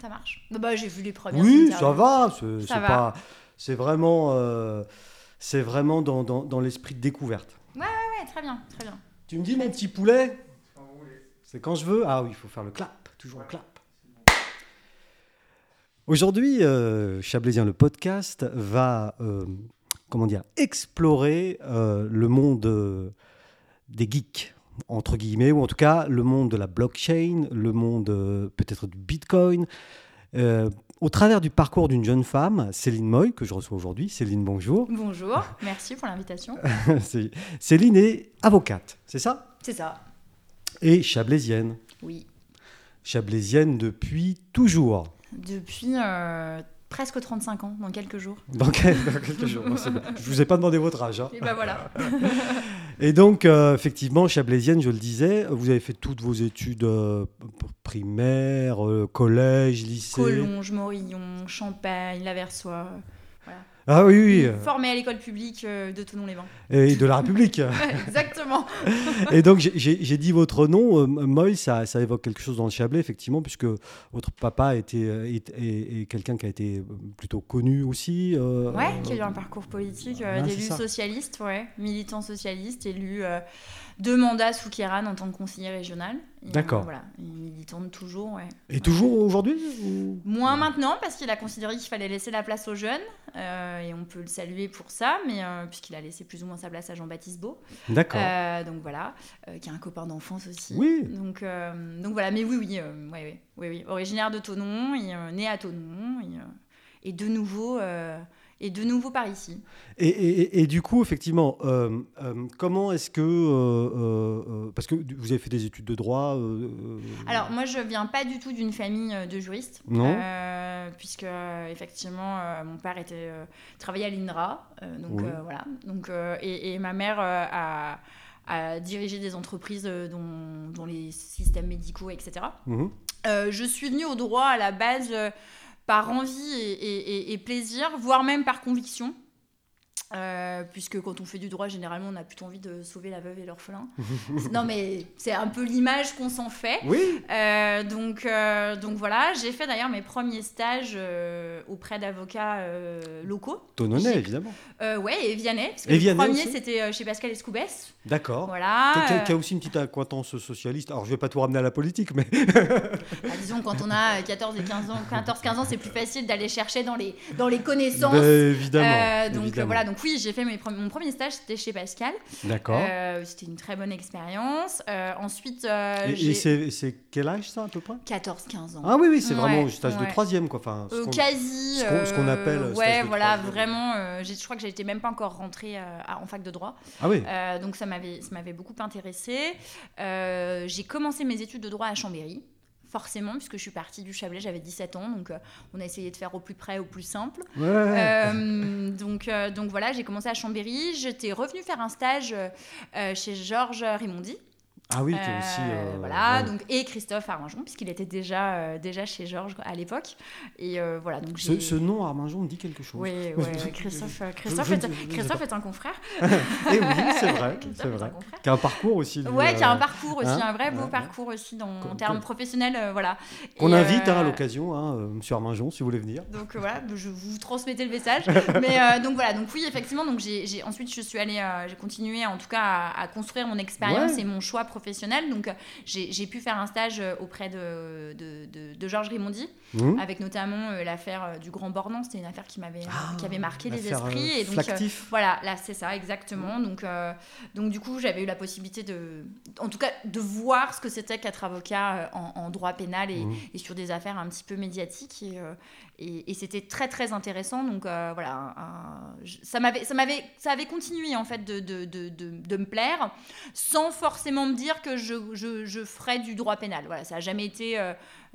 Ça marche. Bah, bah, j'ai vu les premières. Oui, ça va. C'est Ça c'est va. pas. C'est vraiment. euh, c'est vraiment dans, dans, dans l'esprit de découverte. Ouais, très bien, très bien. Tu me dis, mon petit poulet C'est quand je veux Ah oui, il faut faire le clap. Toujours le clap. Aujourd'hui, euh, Chablaisien, le podcast, va euh, comment dire, explorer euh, le monde euh, des geeks, entre guillemets, ou en tout cas le monde de la blockchain, le monde euh, peut-être du bitcoin, euh, au travers du parcours d'une jeune femme, Céline Moy, que je reçois aujourd'hui. Céline, bonjour. Bonjour, merci pour l'invitation. Céline est avocate, c'est ça? C'est ça. Et chablaisienne. Oui. Chablaisienne depuis toujours. Depuis euh, presque 35 ans, dans quelques jours. Dans quel- dans quelques jours. Bon, bien. Je vous ai pas demandé votre âge. hein. Et ben voilà. Et donc, euh, effectivement, chablaisienne, je le disais, vous avez fait toutes vos études euh, primaires, euh, collège, lycée. Collonges, Morillon, Champagne, Laversois. Ah oui, oui. euh, Formé à l'école publique euh, de Tonon-les-Bains. Et de la République. Exactement. Et donc, j'ai- dit votre nom, euh, Moy, ça, ça évoque quelque chose dans le Chablais, effectivement, puisque votre papa était, est, est- est quelqu'un qui a été plutôt connu aussi. euh, Ouais, qui a eu un parcours politique euh, Ah, d'élu socialiste, ouais, militant socialiste, élu euh, deux mandats sous Kéran en tant que conseiller régional. D'accord. euh, voilà, et militante toujours, ouais. Et toujours aujourd'hui ou- Moins maintenant, parce qu'il a considéré qu'il fallait laisser la place aux jeunes, euh, et on peut le saluer pour ça, mais euh, puisqu'il a laissé plus ou moins sa place à Jean-Baptiste Beau. D'accord. Euh, donc voilà, qui est un copain d'enfance aussi. Oui. Donc, donc voilà, mais oui, oui, oui, oui. originaire de Tonon, et, né à Tonon, et, et de nouveau, et de nouveau par ici. Et, et- et du coup, effectivement, euh, euh, comment est-ce que. euh, parce que vous avez fait des études de droit. Alors moi, je viens pas du tout d'une famille de juristes, Non. puisque effectivement, mon père était travaillait à l'INRA, donc Oui. voilà, donc et, et ma mère a, a dirigé des entreprises dont, dont les systèmes médicaux, etc. Euh, je suis venue au droit à la base par envie et, plaisir, voire même par conviction. Euh, puisque quand on fait du droit, généralement, on a plutôt envie de sauver la veuve et l'orphelin. non, mais c'est un peu l'image qu'on s'en fait. Oui. Euh, donc, euh, donc voilà, j'ai fait d'ailleurs mes premiers stages auprès d'avocats locaux. Tononnais, J'ai- évidemment. Ouais, et Vianney. Parce que Et le Vianney premier, c'était chez Pascal Escoubès. D'accord. Voilà. Qui, a aussi une petite acquaintance socialiste. Alors, je vais pas tout ramener à la politique, mais. bah, disons, quand on a 14 et 15 ans, 14, 15 ans, c'est plus facile d'aller chercher dans les, dans les connaissances. Ben, évidemment. Donc évidemment. voilà, donc oui, j'ai fait mes mon premier stage, c'était chez Pascal. D'accord. Euh, c'était une très bonne expérience. Euh, ensuite, euh, et c'est c'est quel âge, ça, à peu près? 14-15 ans. Ah oui, oui, c'est Ouais, vraiment au stage de ouais. troisième, quoi. Enfin, ce qu'on- quasi. ce qu'on- ce qu'on euh, appelle stage Ouais, de voilà, troisième. vraiment. euh, j'ai- je crois que j'étais même pas encore rentrée euh, à- en fac de droit. Ah oui. Euh, donc ça m'avait ça m'avait beaucoup intéressée. Euh, j'ai commencé mes études de droit à Chambéry. Forcément, puisque je suis partie du Chablais, j'avais 17 ans, donc euh, on a essayé de faire au plus près, au plus simple. Ouais. Euh, donc, euh, donc voilà, j'ai commencé à Chambéry. J'étais revenue faire un stage chez Georges Rimondi. Ah oui, qui est Euh, aussi. euh, voilà, ouais. donc, et Christophe Arminjon, puisqu'il était déjà, euh, déjà chez Georges à l'époque. Et euh, voilà, donc Ce, ce nom, Arminjon, dit quelque chose. Oui, ouais, Christophe, Christophe, je est, je Christophe un confrère. Et oui, c'est vrai, c'est vrai. Qui a un parcours aussi. Ouais, qui a un parcours aussi, hein, un vrai beau parcours aussi dans, en termes professionnels, voilà. Qu'on invite hein, à l'occasion, hein, Monsieur Arminjon, si vous voulez venir. Donc voilà, je vous transmettez le message. Mais donc voilà, donc oui, effectivement, donc j'ai ensuite je suis allée, j'ai continué en tout cas à, à construire mon expérience et mon choix professionnel. Donc euh, j'ai pu faire un stage euh, auprès de, de, de- de Georges Rimondi, Hum avec notamment euh, l'affaire du Grand Bornand. C'était une affaire qui m'avait Ah, qui avait marqué les esprits. euh, et donc euh, voilà, là c'est ça exactement. Donc, euh, donc du coup, j'avais eu la possibilité de, en tout cas, de voir ce que c'était qu'être avocat en, en droit pénal et, Mhm. et sur des affaires un petit peu médiatiques. Et, et, c'était très très intéressant. Donc euh, voilà, ça m'avait, ça m'avait, ça avait continué en fait de, de, de, de, me plaire, sans forcément me dire que je, je, ferais du droit pénal. Voilà, ça a jamais été.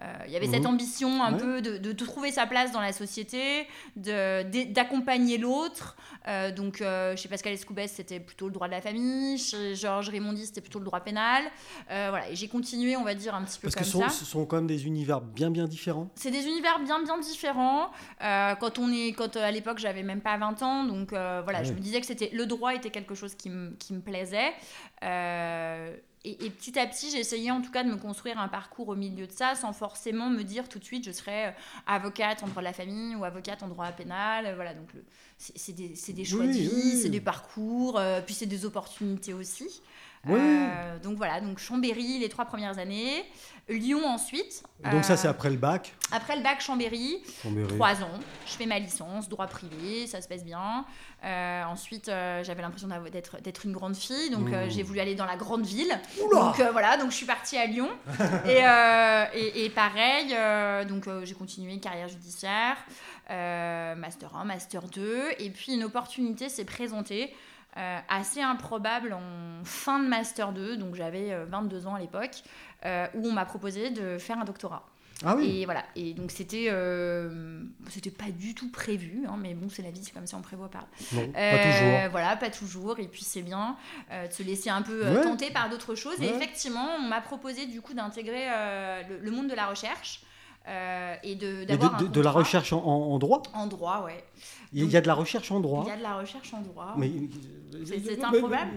Euh, Il y avait cette Mhm. ambition un Ouais. peu de, de, de trouver sa place dans la société, d'accompagner l'autre. Euh, donc, euh, chez Pascal Escoubès, c'était plutôt le droit de la famille. Chez Georges Rimondi, c'était plutôt le droit pénal. Voilà, et j'ai continué, on va dire, un petit peu Parce que comme ce sont, ça. ce sont quand même des univers bien bien différents. C'est des univers bien bien différents. Quand on est, quand à l'époque j'avais même pas 20 ans, donc voilà, Ah je me disais que c'était le droit était quelque chose qui me qui me plaisait. Euh, et, et petit à petit, j'ai essayé en tout cas de me construire un parcours au milieu de ça, sans forcément me dire tout de suite je serai avocate en droit de la famille ou avocate en droit pénal. Voilà, donc c'est des, des, choix de vie, c'est des parcours, puis c'est des opportunités aussi. donc voilà, donc Chambéry les trois premières années. Lyon ensuite. Donc ça, c'est euh, après le bac Après le bac, Chambéry, trois ans. Je fais ma licence, droit privé, ça se passe bien. Euh, ensuite, euh, j'avais l'impression d'être une grande fille, donc mmh. j'ai voulu aller dans la grande ville. Donc voilà, donc je suis partie à Lyon. et, et, pareil, donc j'ai continué une carrière judiciaire, master 1, master 2, et puis une opportunité s'est présentée. Assez improbable en fin de master 2, donc j'avais 22 ans à l'époque, euh, où on m'a proposé de faire un doctorat. Ah oui. Et voilà. Et donc c'était, euh, c'était pas du tout prévu, hein, mais bon, c'est la vie, c'est comme ça, on prévoit pas. Non, pas euh, toujours. Voilà, pas toujours. Et puis c'est bien de se laisser un peu tenter par d'autres choses. Et effectivement, on m'a proposé du coup d'intégrer le, monde de la recherche. Et de, d'avoir de, de, la recherche en, en, droit? En droit, ouais. Il y a de la recherche en droit Il y a de la recherche en droit. Mais c'est un problème.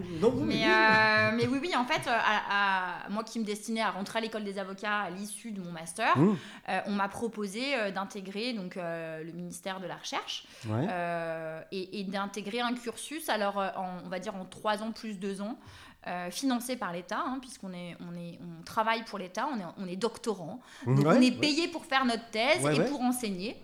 mais, euh, mais, oui, oui, en fait, à, moi qui me destinais à rentrer à l'école des avocats à l'issue de mon master, mmh. euh, on m'a proposé euh, d'intégrer donc le ministère de la Recherche et, d'intégrer un cursus, alors on va dire en trois ans plus deux ans. Financé par l'État, hein, puisqu'on est, on est, on travaille pour l'État, on est, on est doctorant, donc on est payé pour faire notre thèse et pour enseigner.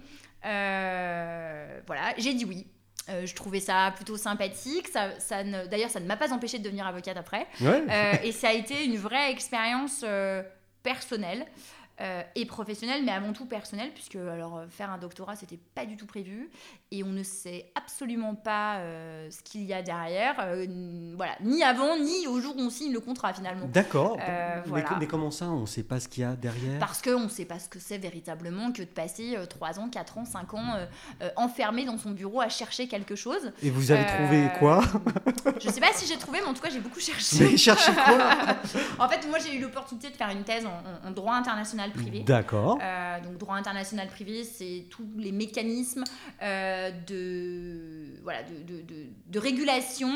voilà, j'ai dit oui. Euh, je trouvais ça plutôt sympathique. Ça, ça D'ailleurs, ça ne m'a pas empêché de devenir avocate après. Euh, et ça a été une vraie expérience euh, personnelle. Euh, et professionnel, mais avant tout personnel, puisque alors euh, faire un doctorat, c'était pas du tout prévu, et on ne sait absolument pas euh, ce qu'il y a derrière, voilà, ni avant, ni au jour où on signe le contrat finalement. D'accord. mais, comment ça, on ne sait pas ce qu'il y a derrière? Parce qu'on ne sait pas ce que c'est véritablement que de passer 3 ans, 4 ans, 5 ans enfermé dans son bureau à chercher quelque chose. Et vous avez trouvé quoi? Je ne sais pas si j'ai trouvé, mais en tout cas, j'ai beaucoup cherché. Mais cherché quoi? En fait, moi, j'ai eu l'opportunité de faire une thèse en droit international privé. D'accord. Euh, donc droit international privé, c'est tous les mécanismes euh, de, voilà, de, de, de, régulation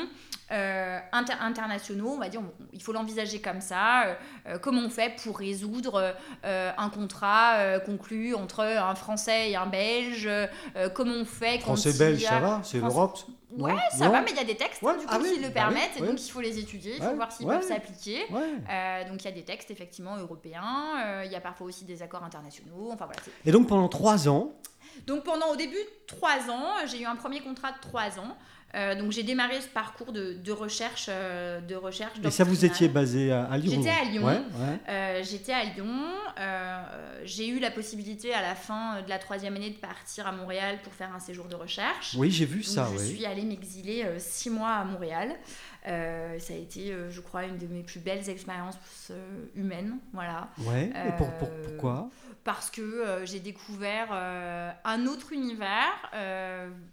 euh, internationaux, on va dire, il faut l'envisager comme ça. comment on fait pour résoudre un contrat conclu entre un Français et un Belge Comment on fait Français-Belge, ça va C'est l'Europe Ouais, ça va, mais il y a des textes du coup, ah qui le bah permettent, et donc il faut les étudier, il faut voir s'ils peuvent s'appliquer. Euh, donc il y a des textes effectivement européens, euh, il y a parfois aussi des accords internationaux. Enfin, voilà, et donc pendant trois ans Donc pendant au début trois ans, j'ai eu un premier contrat de trois ans. Euh, donc j'ai démarré ce parcours de, de recherche, euh, de recherche. Et ça, vous étiez basé à, Lyon J'étais à Lyon. Euh, j'étais à Lyon. j'ai eu la possibilité à la fin de la troisième année de partir à Montréal pour faire un séjour de recherche. Oui, j'ai vu ça. Je suis allée m'exiler six mois à Montréal. ça a été, je crois, une de mes plus belles expériences humaines. Voilà. Ouais. Et pour, pourquoi? Parce que j'ai découvert un autre univers.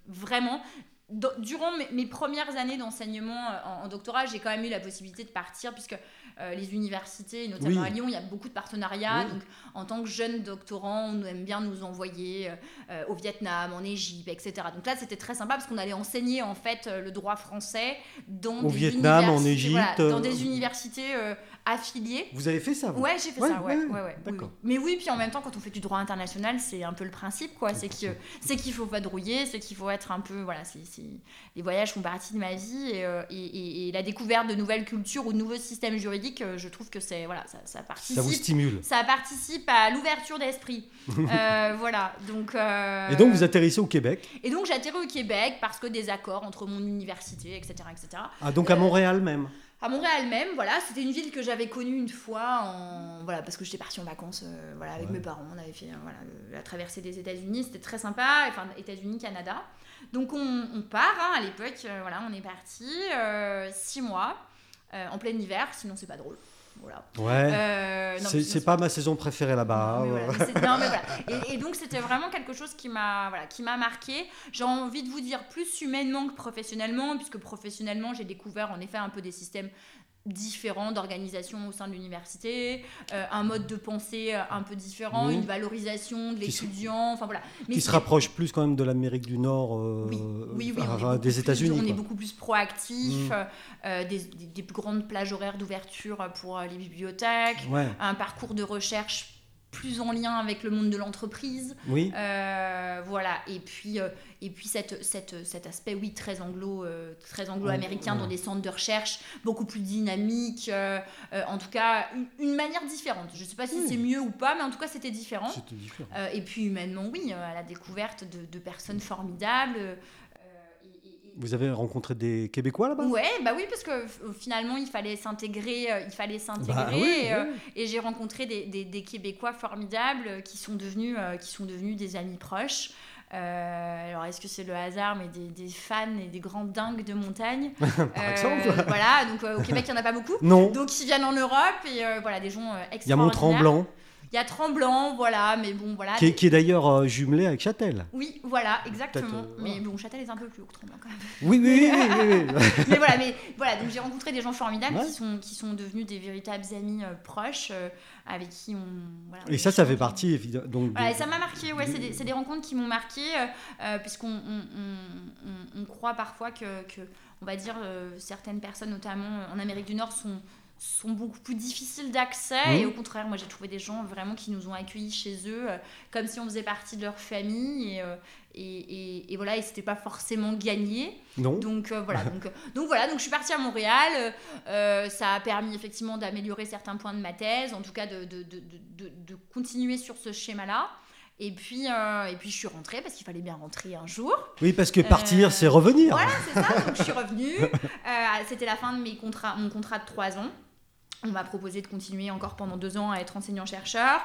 vraiment, durant mes, premières années d'enseignement euh, en, doctorat, j'ai quand même eu la possibilité de partir, puisque euh, les universités, notamment à Lyon, il y a beaucoup de partenariats. Donc, en tant que jeune doctorant, on aime bien nous envoyer euh, au Vietnam, en Égypte, etc. Donc là, c'était très sympa parce qu'on allait enseigner en fait le droit français dans au Vietnam, en Égypte, dans des universités affiliées. Vous avez fait ça vous Ouais, j'ai fait ça. Ouais, ouais, Mais oui, puis en même temps, quand on fait du droit international, c'est un peu le principe, quoi. C'est qu'il c'est qu'il faut vadrouiller, c'est qu'il faut être un peu, voilà, c'est les voyages font partie de ma vie et, et, et la découverte de nouvelles cultures ou de nouveaux systèmes juridiques euh, je trouve que c'est voilà, ça, ça, participe. Ça vous stimule. Ça participe à l'ouverture d'esprit. Euh, voilà. Donc. Euh, et donc vous atterrissez au Québec. Et donc j'atterris au Québec parce que des accords entre mon université, etc., etc. Ah donc à Montréal même. À Montréal même, voilà, c'était une ville que j'avais connue une fois en voilà parce que j'étais partie en vacances, voilà, avec mes parents, on avait fait voilà la traversée des États-Unis, c'était très sympa, enfin États-Unis, Canada. Donc on, part hein, à l'époque, voilà, on est parti six mois. Euh, en plein hiver, sinon c'est pas drôle. Voilà. Ouais. Euh, c'est pas ma saison préférée là-bas. et, donc c'était vraiment quelque chose qui m'a voilà, qui m'a marqué. J'ai envie de vous dire plus humainement que professionnellement, puisque professionnellement j'ai découvert en effet un peu des systèmes différents d'organisation au sein de l'université, euh, un mode de pensée euh, un peu différent, une valorisation de l'étudiant, enfin voilà. Mais qui se rapproche plus quand même de l'Amérique du Nord, euh, oui. des États-Unis. On est beaucoup plus proactif, mm. des, des, plus grandes plages horaires d'ouverture pour les bibliothèques, un parcours de recherche plus en lien avec le monde de l'entreprise. Oui. Euh, voilà. Et puis, euh, et puis cette, cette, cet aspect, oui, très anglo, euh, très anglo-américain Ouais. dans des centres de recherche, beaucoup plus dynamique. euh, en tout cas, une, une manière différente. Je ne sais pas si Oui. c'est mieux ou pas, mais en tout cas, c'était différent. C'était différent. Et puis humainement, oui, à la découverte de, de personnes formidables. euh, et- et- et- Vous avez rencontré des Québécois là-bas? Ouais, bah oui, parce que finalement, il fallait s'intégrer, euh, il fallait s'intégrer. Bah oui, et, euh, oui. et j'ai rencontré des, des- des Québécois formidables euh, qui sont devenus, qui sont devenus des amis proches. Euh, alors, est-ce que c'est le hasard, mais des, des fans et des grands dingues de montagne Par Euh, exemple. Voilà, donc euh, au Québec, il n'y en a pas beaucoup. Non. Donc, ils viennent en Europe et voilà, des gens euh, Il y a extraordinaires. Mont-Tremblant, Il y a Tremblant, voilà, mais bon, voilà. qui est, qui est d'ailleurs euh, jumelé avec Châtel. Oui, voilà, exactement. Euh, Mais bon, Châtel est un peu plus haut que Tremblant quand même. Oui, oui, oui, oui, oui. mais voilà, mais voilà, donc j'ai rencontré des gens formidables Ouais. qui sont qui sont devenus des véritables amis euh, proches avec qui on. Voilà, Et on ça, ça fait partie évidemment. Donc, Voilà, et de- ça m'a marqué, ouais, c'est des, des rencontres qui m'ont marqué, puisqu'on on, on- croit parfois que, que, on va dire, euh, certaines personnes, notamment en Amérique du Nord, sont, sont beaucoup plus difficiles d'accès, et au contraire, moi j'ai trouvé des gens vraiment qui nous ont accueillis chez eux, euh, comme si on faisait partie de leur famille, et, euh, et, et- et voilà, et c'était pas forcément gagné. Non. Donc euh, voilà, donc, donc voilà, donc je suis partie à Montréal. ça a permis effectivement d'améliorer certains points de ma thèse, en tout cas de, de, de, de, de continuer sur ce schéma-là. Et puis, euh, et puis je suis rentrée parce qu'il fallait bien rentrer un jour. Oui, parce que partir, Euh, c'est revenir. Voilà, c'est ça. Donc je suis revenue. Euh, C'était la fin de mes contrats, mon contrat de trois ans. On m'a proposé de continuer encore pendant deux ans à être enseignant-chercheur.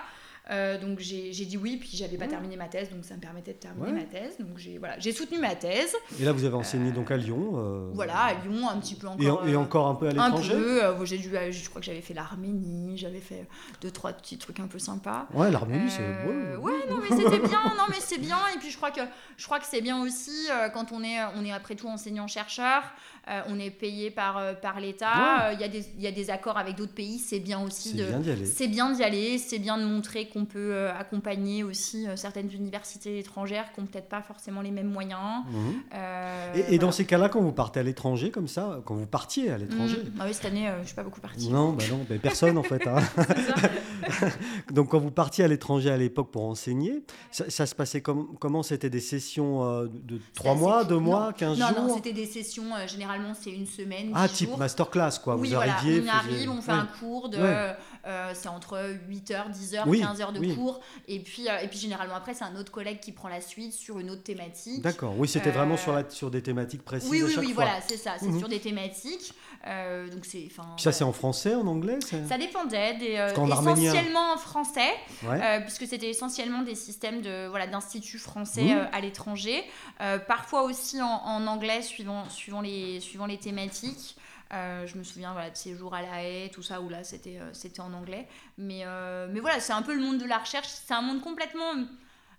Euh, donc j'ai dit oui, puis j'avais pas terminé ma thèse, donc ça me permettait de terminer Ouais. ma thèse. Donc j'ai voilà, j'ai soutenu ma thèse. Et là, vous avez enseigné donc à Lyon. euh, Voilà, à Lyon, un petit peu Et, encore. et euh, encore un peu à un l'étranger peu. euh, j'ai dû, euh, je crois que j'avais fait l'Arménie, j'avais fait deux trois petits trucs un peu sympas. Ouais, l'Arménie, c'est Euh, beau. ouais, non mais c'était bien, non mais c'est bien. Et puis je crois que je crois que c'est bien aussi euh, quand on est on est après tout enseignant chercheur, euh, on est payé par euh, par l'État. Euh, Il y a des il y a des accords avec d'autres pays, c'est bien aussi de bien d'y aller. c'est bien d'y aller, c'est bien de montrer qu'on peut euh, accompagner aussi euh, certaines universités étrangères qui n'ont peut-être pas forcément les mêmes moyens. Mhm. Euh, Et, dans ces cas-là, quand vous partez à l'étranger, comme ça, quand vous partiez à l'étranger, Mm. Ah oui, cette année, euh, je suis pas beaucoup partie. non, bah non, bah personne en fait. hein. Donc quand vous partiez à l'étranger à l'époque pour enseigner, ça, ça se passait comme, comment? C'était des sessions euh, de de trois assez mois, court. deux Non. mois, 15 Non, jours? non, c'était des sessions, euh, généralement c'est une semaine, Ah, 10 type jours. masterclass quoi. oui, vous voilà, arriviez, on faisiez- arrive, on fait Ouais. un cours de. Ouais. euh, c'est entre 8h, 10h, Oui, 15h de oui. cours. Et puis, euh, et puis généralement après, c'est un autre collègue qui prend la suite sur une autre thématique. D'accord, oui, c'était vraiment Euh, sur, la, sur des thématiques précises Oui, à oui, chaque oui, fois. voilà, c'est ça. C'est Mhm. sur des thématiques. Euh, donc c'est. enfin, Puis ça, c'est voilà. en français, en anglais c'est- Ça dépendait, des, euh, essentiellement en français, Ouais. euh, puisque c'était essentiellement des systèmes de voilà d'instituts français euh, à l'étranger, Euh, parfois aussi en, en anglais suivant suivant les suivant les thématiques. Euh, je me souviens voilà de ces jours à la haie, tout ça où là c'était euh, c'était en anglais. Mais euh, mais voilà c'est un peu le monde de la recherche. C'est un monde complètement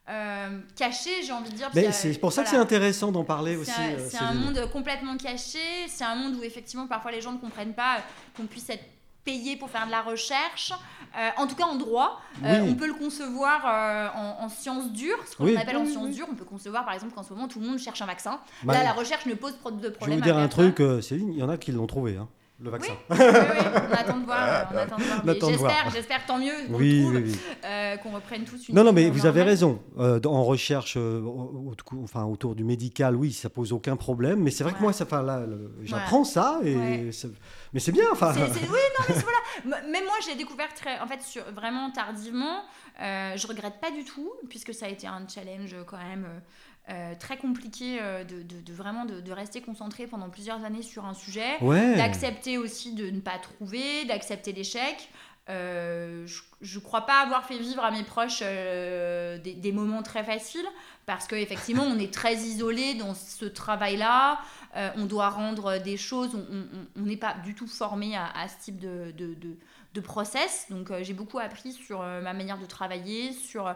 euh, caché, j'ai envie de dire. Mais euh, c'est pour ça que c'est intéressant d'en parler aussi. C'est un, euh, c'est un monde complètement caché, c'est un monde où effectivement parfois les gens ne comprennent pas qu'on puisse être payé pour faire de la recherche. Euh, en tout cas en droit, euh, Oui. on peut le concevoir euh, en, en sciences dures, ce qu'on Oui, appelle en oui, sciences dures. On peut concevoir par exemple qu'en ce moment tout le monde cherche un vaccin. Bah, Là la recherche ne pose pro- de je vais problème. vous dire un truc, euh, Céline, il y en a qui l'ont trouvé, hein, le vaccin. Oui, oui, oui, on attend de voir. On attend de voir. On Mais attend de voir. J'espère, j'espère tant mieux qu'on Oui, trouve, oui, euh, qu'on reprenne tous une Non, non, mais vous avez raison. Euh, en recherche, euh, au- enfin, autour du médical, oui, ça pose aucun problème. Mais c'est vrai que moi, ça, enfin, là, le- j'apprends ça, et Ouais. c'est- mais c'est bien. Enfin, C'est- c'est- oui, non, mais voilà. Même moi, j'ai découvert très, en fait, sur, vraiment tardivement. Je regrette pas du tout, puisque ça a été un challenge quand même euh, très compliqué euh, de, de- de vraiment de, de rester concentré pendant plusieurs années sur un sujet, ouais. d'accepter aussi de ne pas trouver, d'accepter l'échec. Euh, je, je crois pas avoir fait vivre à mes proches euh, des, des moments très faciles parce qu'effectivement on est très isolé dans ce travail-là. Euh, on doit rendre des choses, on- n'est pas du tout formé à, à ce type de, de, de- de process. Donc euh, j'ai beaucoup appris sur euh, ma manière de travailler, sur La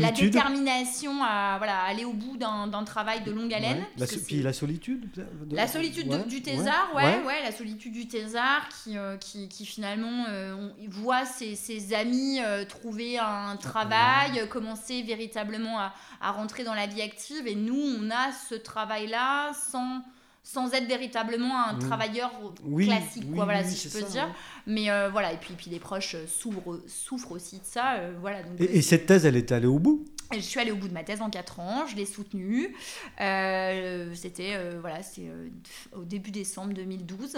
la détermination à voilà, aller au bout d'un travail de longue haleine. Ouais. La, so- puis la solitude. de- la solitude de- du thésard, ouais, ouais. ouais, la solitude du thésard qui, euh, qui, qui finalement euh, on- voit ses, ses amis euh, trouver un travail, euh, commencer véritablement à, à rentrer dans la vie active et nous on a ce travail-là sans, sans être véritablement un Mm. travailleur Oui, classique, oui, quoi, voilà, oui, si je peux ça, dire. ouais. Mais euh, voilà, et puis, puis les proches euh, souffrent, souffrent aussi de ça. euh, voilà, donc, Et, et cette thèse, elle est allée au bout? Je suis allée au bout de ma thèse en 4 ans, je l'ai soutenue. Euh, C'était voilà, c'est au début décembre 2012.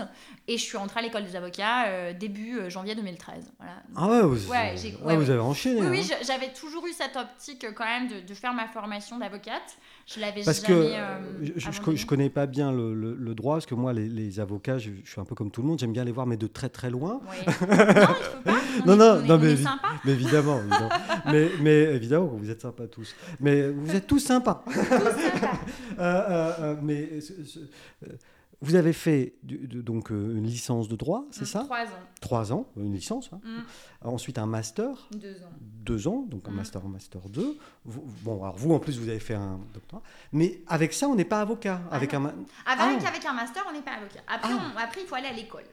Et je suis rentrée à l'école des avocats début janvier 2013. Voilà. Ah ouais, vous, Ouais, j'ai- ouais, vous ouais. avez enchaîné. Oui, hein. j'avais toujours eu cette optique quand même de, de faire ma formation d'avocate. Je l'avais Parce que jamais. euh, euh, je, je, je abandonnée. connais pas bien le, le- le droit, parce que moi, les, les avocats, je, je suis un peu comme tout le monde, j'aime bien les voir, mais de très très loin. Non, il faut pas. On Non, non, mais. Mais évidemment, évidemment. mais, mais évidemment, vous êtes sympas tous. Mais vous êtes tous sympas. Euh, euh, euh, mais ce- ce- euh, vous avez fait du- de- donc euh, une licence de droit, c'est ça Trois ans. Trois ans, une licence. hein. Mm, Ensuite un master, deux ans. deux ans, donc un Mm. master, un master 2. Vous- bon, alors vous en plus vous avez fait un doctorat. Mais avec ça, on n'est pas avocat. Ah avec non. un ma- Avec, Ah. avec un master, on n'est pas avocat. Après, Ah. on- après, il faut aller à l'école.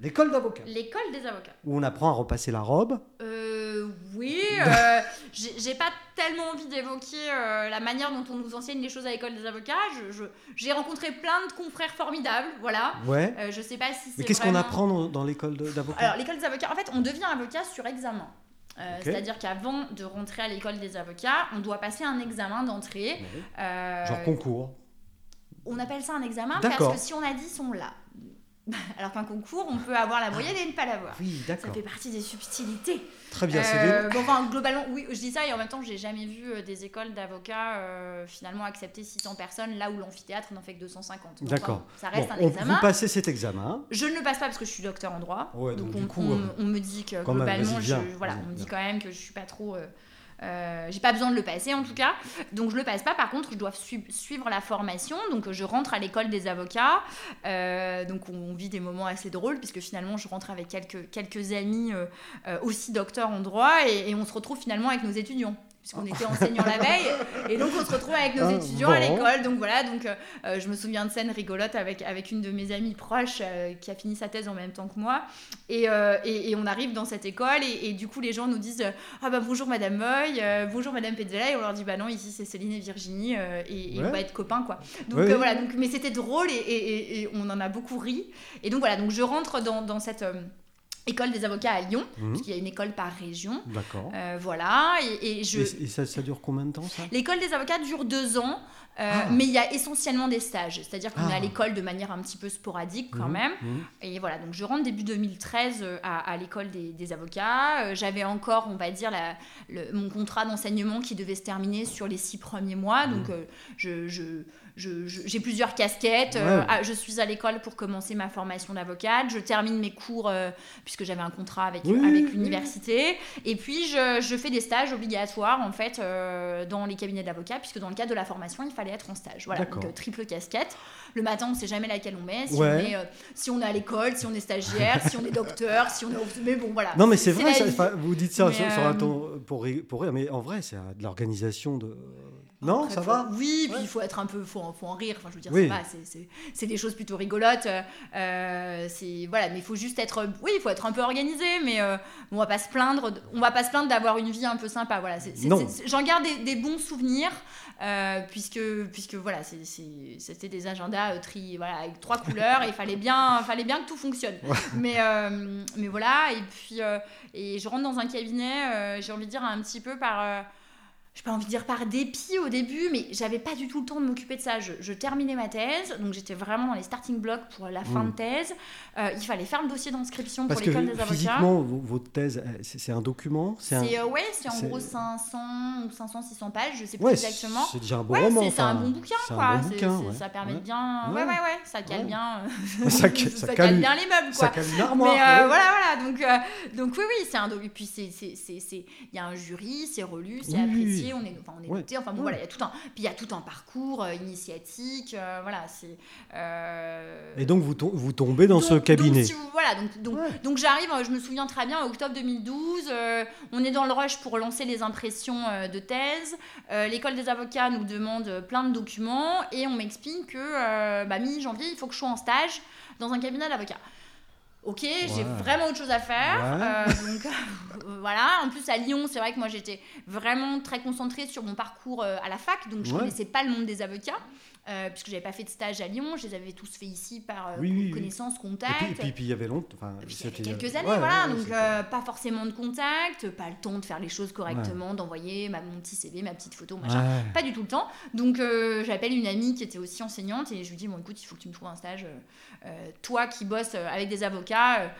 L'école d'avocat, L'école des avocats. où on apprend à repasser la robe. Euh, oui, euh, j'ai pas tellement envie d'évoquer euh, la manière dont on nous enseigne les choses à l'école des avocats. J'ai rencontré plein de confrères formidables, voilà. Ouais. Euh, je sais pas si c'est Mais qu'est-ce qu'on apprend dans, dans l'école de- d'avocat Alors, l'école des avocats, en fait, on devient avocat sur examen. Euh. C'est-à-dire qu'avant de rentrer à l'école des avocats, on doit passer un examen d'entrée. Ouais. Genre concours. on appelle ça un examen parce que si on a 10, on l'a. Alors qu'un concours, on peut avoir la moyenne et ne pas l'avoir. Oui, Ça d'accord. fait partie des subtilités. Très bien. c'est Euh, bon, enfin, globalement, oui, je dis ça et en même temps, j'ai jamais vu euh, des écoles d'avocats euh, finalement accepter 600 personnes là où l'amphithéâtre n'en fait que 250. Donc, D'accord. ça Bon, reste un on- examen. vous passez cet examen. Je ne le passe pas parce que je suis docteur en droit. Ouais, donc donc on, du coup, on- euh, on me dit que globalement, je, voilà, on me dit quand même que je suis pas trop. euh, euh, j'ai pas besoin de le passer en tout cas, donc je le passe pas. Par contre, je dois su- suivre la formation, donc je rentre à l'école des avocats. Euh, donc on, vit des moments assez drôles puisque finalement je rentre avec quelques quelques amis euh, aussi docteurs en droit et on se retrouve finalement avec nos étudiants puisqu'on était enseignants la veille. Et donc on se retrouve avec nos Ah, étudiants à l'école. Donc voilà, donc euh, euh, je me souviens de scènes rigolotes avec avec une de mes amies proches euh, qui a fini sa thèse en même temps que moi. Et, euh, et, et on arrive dans cette école et, et du coup les gens nous disent ah bah bonjour Madame Moy, bonjour Madame Pezzella et on leur dit bah non ici c'est Céline et Virginie et, Ouais. on va être copains quoi. Donc Ouais, voilà. Donc mais c'était drôle et, on en a beaucoup ri. Et donc voilà. Donc je rentre dans, dans cette école des avocats à Lyon Mhm. parce qu'il y a une école par région. D'accord. Euh, voilà et, et je Et, et ça, ça dure combien de temps ça? L'école des avocats dure deux ans, euh, Ah. mais il y a essentiellement des stages. C'est-à-dire qu'on est Ah. à l'école de manière un petit peu sporadique quand Mhm, même. mhm. Et voilà, donc je rentre début 2013 euh, à, à l'école des, des avocats. J'avais encore, on va dire, la- le- mon contrat d'enseignement qui devait se terminer sur les six premiers mois. Donc euh, je- j'ai plusieurs casquettes. Euh, Ouais. ah, je suis à l'école pour commencer ma formation d'avocate. Je termine mes cours euh, puisque j'avais un contrat avec, Oui, avec oui. l'université. Et puis je, je fais des stages obligatoires en fait euh, dans les cabinets d'avocats puisque dans le cadre de la formation il fallait être en stage. Voilà, donc triple casquette. Le matin on ne sait jamais laquelle on met. Si, Ouais. on est, si on est à l'école, si on est stagiaire, si on est docteur, si on est. Mais bon voilà. Non, mais c'est vrai, ça- vous dites ça sur, sur un ton pour, pour rire, mais en vrai, c'est de l'organisation de. Non, Après, ça faut- va Oui, puis Ouais. il faut être un peu, faut, en- faut en rire. Enfin, je veux dire, Oui. c'est- c'est- c'est des choses plutôt rigolotes. euh, euh, c'est voilà, mais il faut juste être, oui, il faut être un peu organisé, mais euh, on va pas se plaindre, on va pas se plaindre d'avoir une vie un peu sympa. Voilà, j'en garde des, des bons souvenirs. euh, puisque puisque voilà c'est- c'est- c'était des agendas euh, tri voilà avec trois couleurs et il fallait bien fallait bien que tout fonctionne mais euh, mais voilà et puis et je rentre dans un cabinet j'ai envie de dire un petit peu par j'ai pas envie de dire par dépit au début, mais j'avais pas du tout le temps de m'occuper de ça. Je, je terminais ma thèse, donc j'étais vraiment dans les starting blocks pour la fin de thèse. Euh, il fallait faire le dossier d'inscription pour l'école des avocats. physiquement, vo- votre thèse, euh, c'est un document C'est un. Euh, ouais, c'est en gros 500 ou 500 600 pages, je sais plus Ouais, exactement. c'est déjà un bon Ouais, roman. c'est un bon bouquin un quoi. bon bouquin, ouais. Ça permet bien. Ouais. Ouais, ouais, ça cale Ouais. bien. Ça ca- ça ça cale- cale bien les meubles Ça quoi. cale une armoire. Mais euh, voilà, voilà. Donc, donc oui, oui, c'est un. Et puis il y a un jury, c'est relu, c'est apprécié, on est, enfin, on est Ouais. noté. Enfin bon, Ouais. voilà, il y a tout un. Puis il y a tout un parcours euh, initiatique. euh, voilà, c'est. euh, Et donc, vous, vous tombez dans donc- ce cabinet. Donc, si vous- voilà, donc, donc, Ouais. donc j'arrive, je me souviens très bien, en octobre 2012, euh, on est dans le rush pour lancer les impressions de thèse. L'école des avocats nous demande plein de documents et on m'explique que bah, mi-janvier, il faut que je sois en stage dans un cabinet d'avocats. Ok, j'ai vraiment autre chose à faire. Euh, donc voilà. En plus à Lyon, c'est vrai que moi j'étais vraiment très concentrée sur mon parcours euh, à la fac, donc je ne connaissais pas le monde des avocats. Euh, puisque j'avais pas fait de stage à Lyon, je les avais tous fait ici par euh, connaissance, contact. Et puis, puis, il y avait longtemps. Enfin, quelques années, voilà. donc euh, pas forcément de contact, pas le temps de faire les choses correctement, d'envoyer mon petit CV, ma petite photo, machin. Pas du tout le temps. Donc j'appelle une amie qui était aussi enseignante et je lui dis bon écoute, il faut que tu me trouves un stage. toi qui bosses avec des avocats,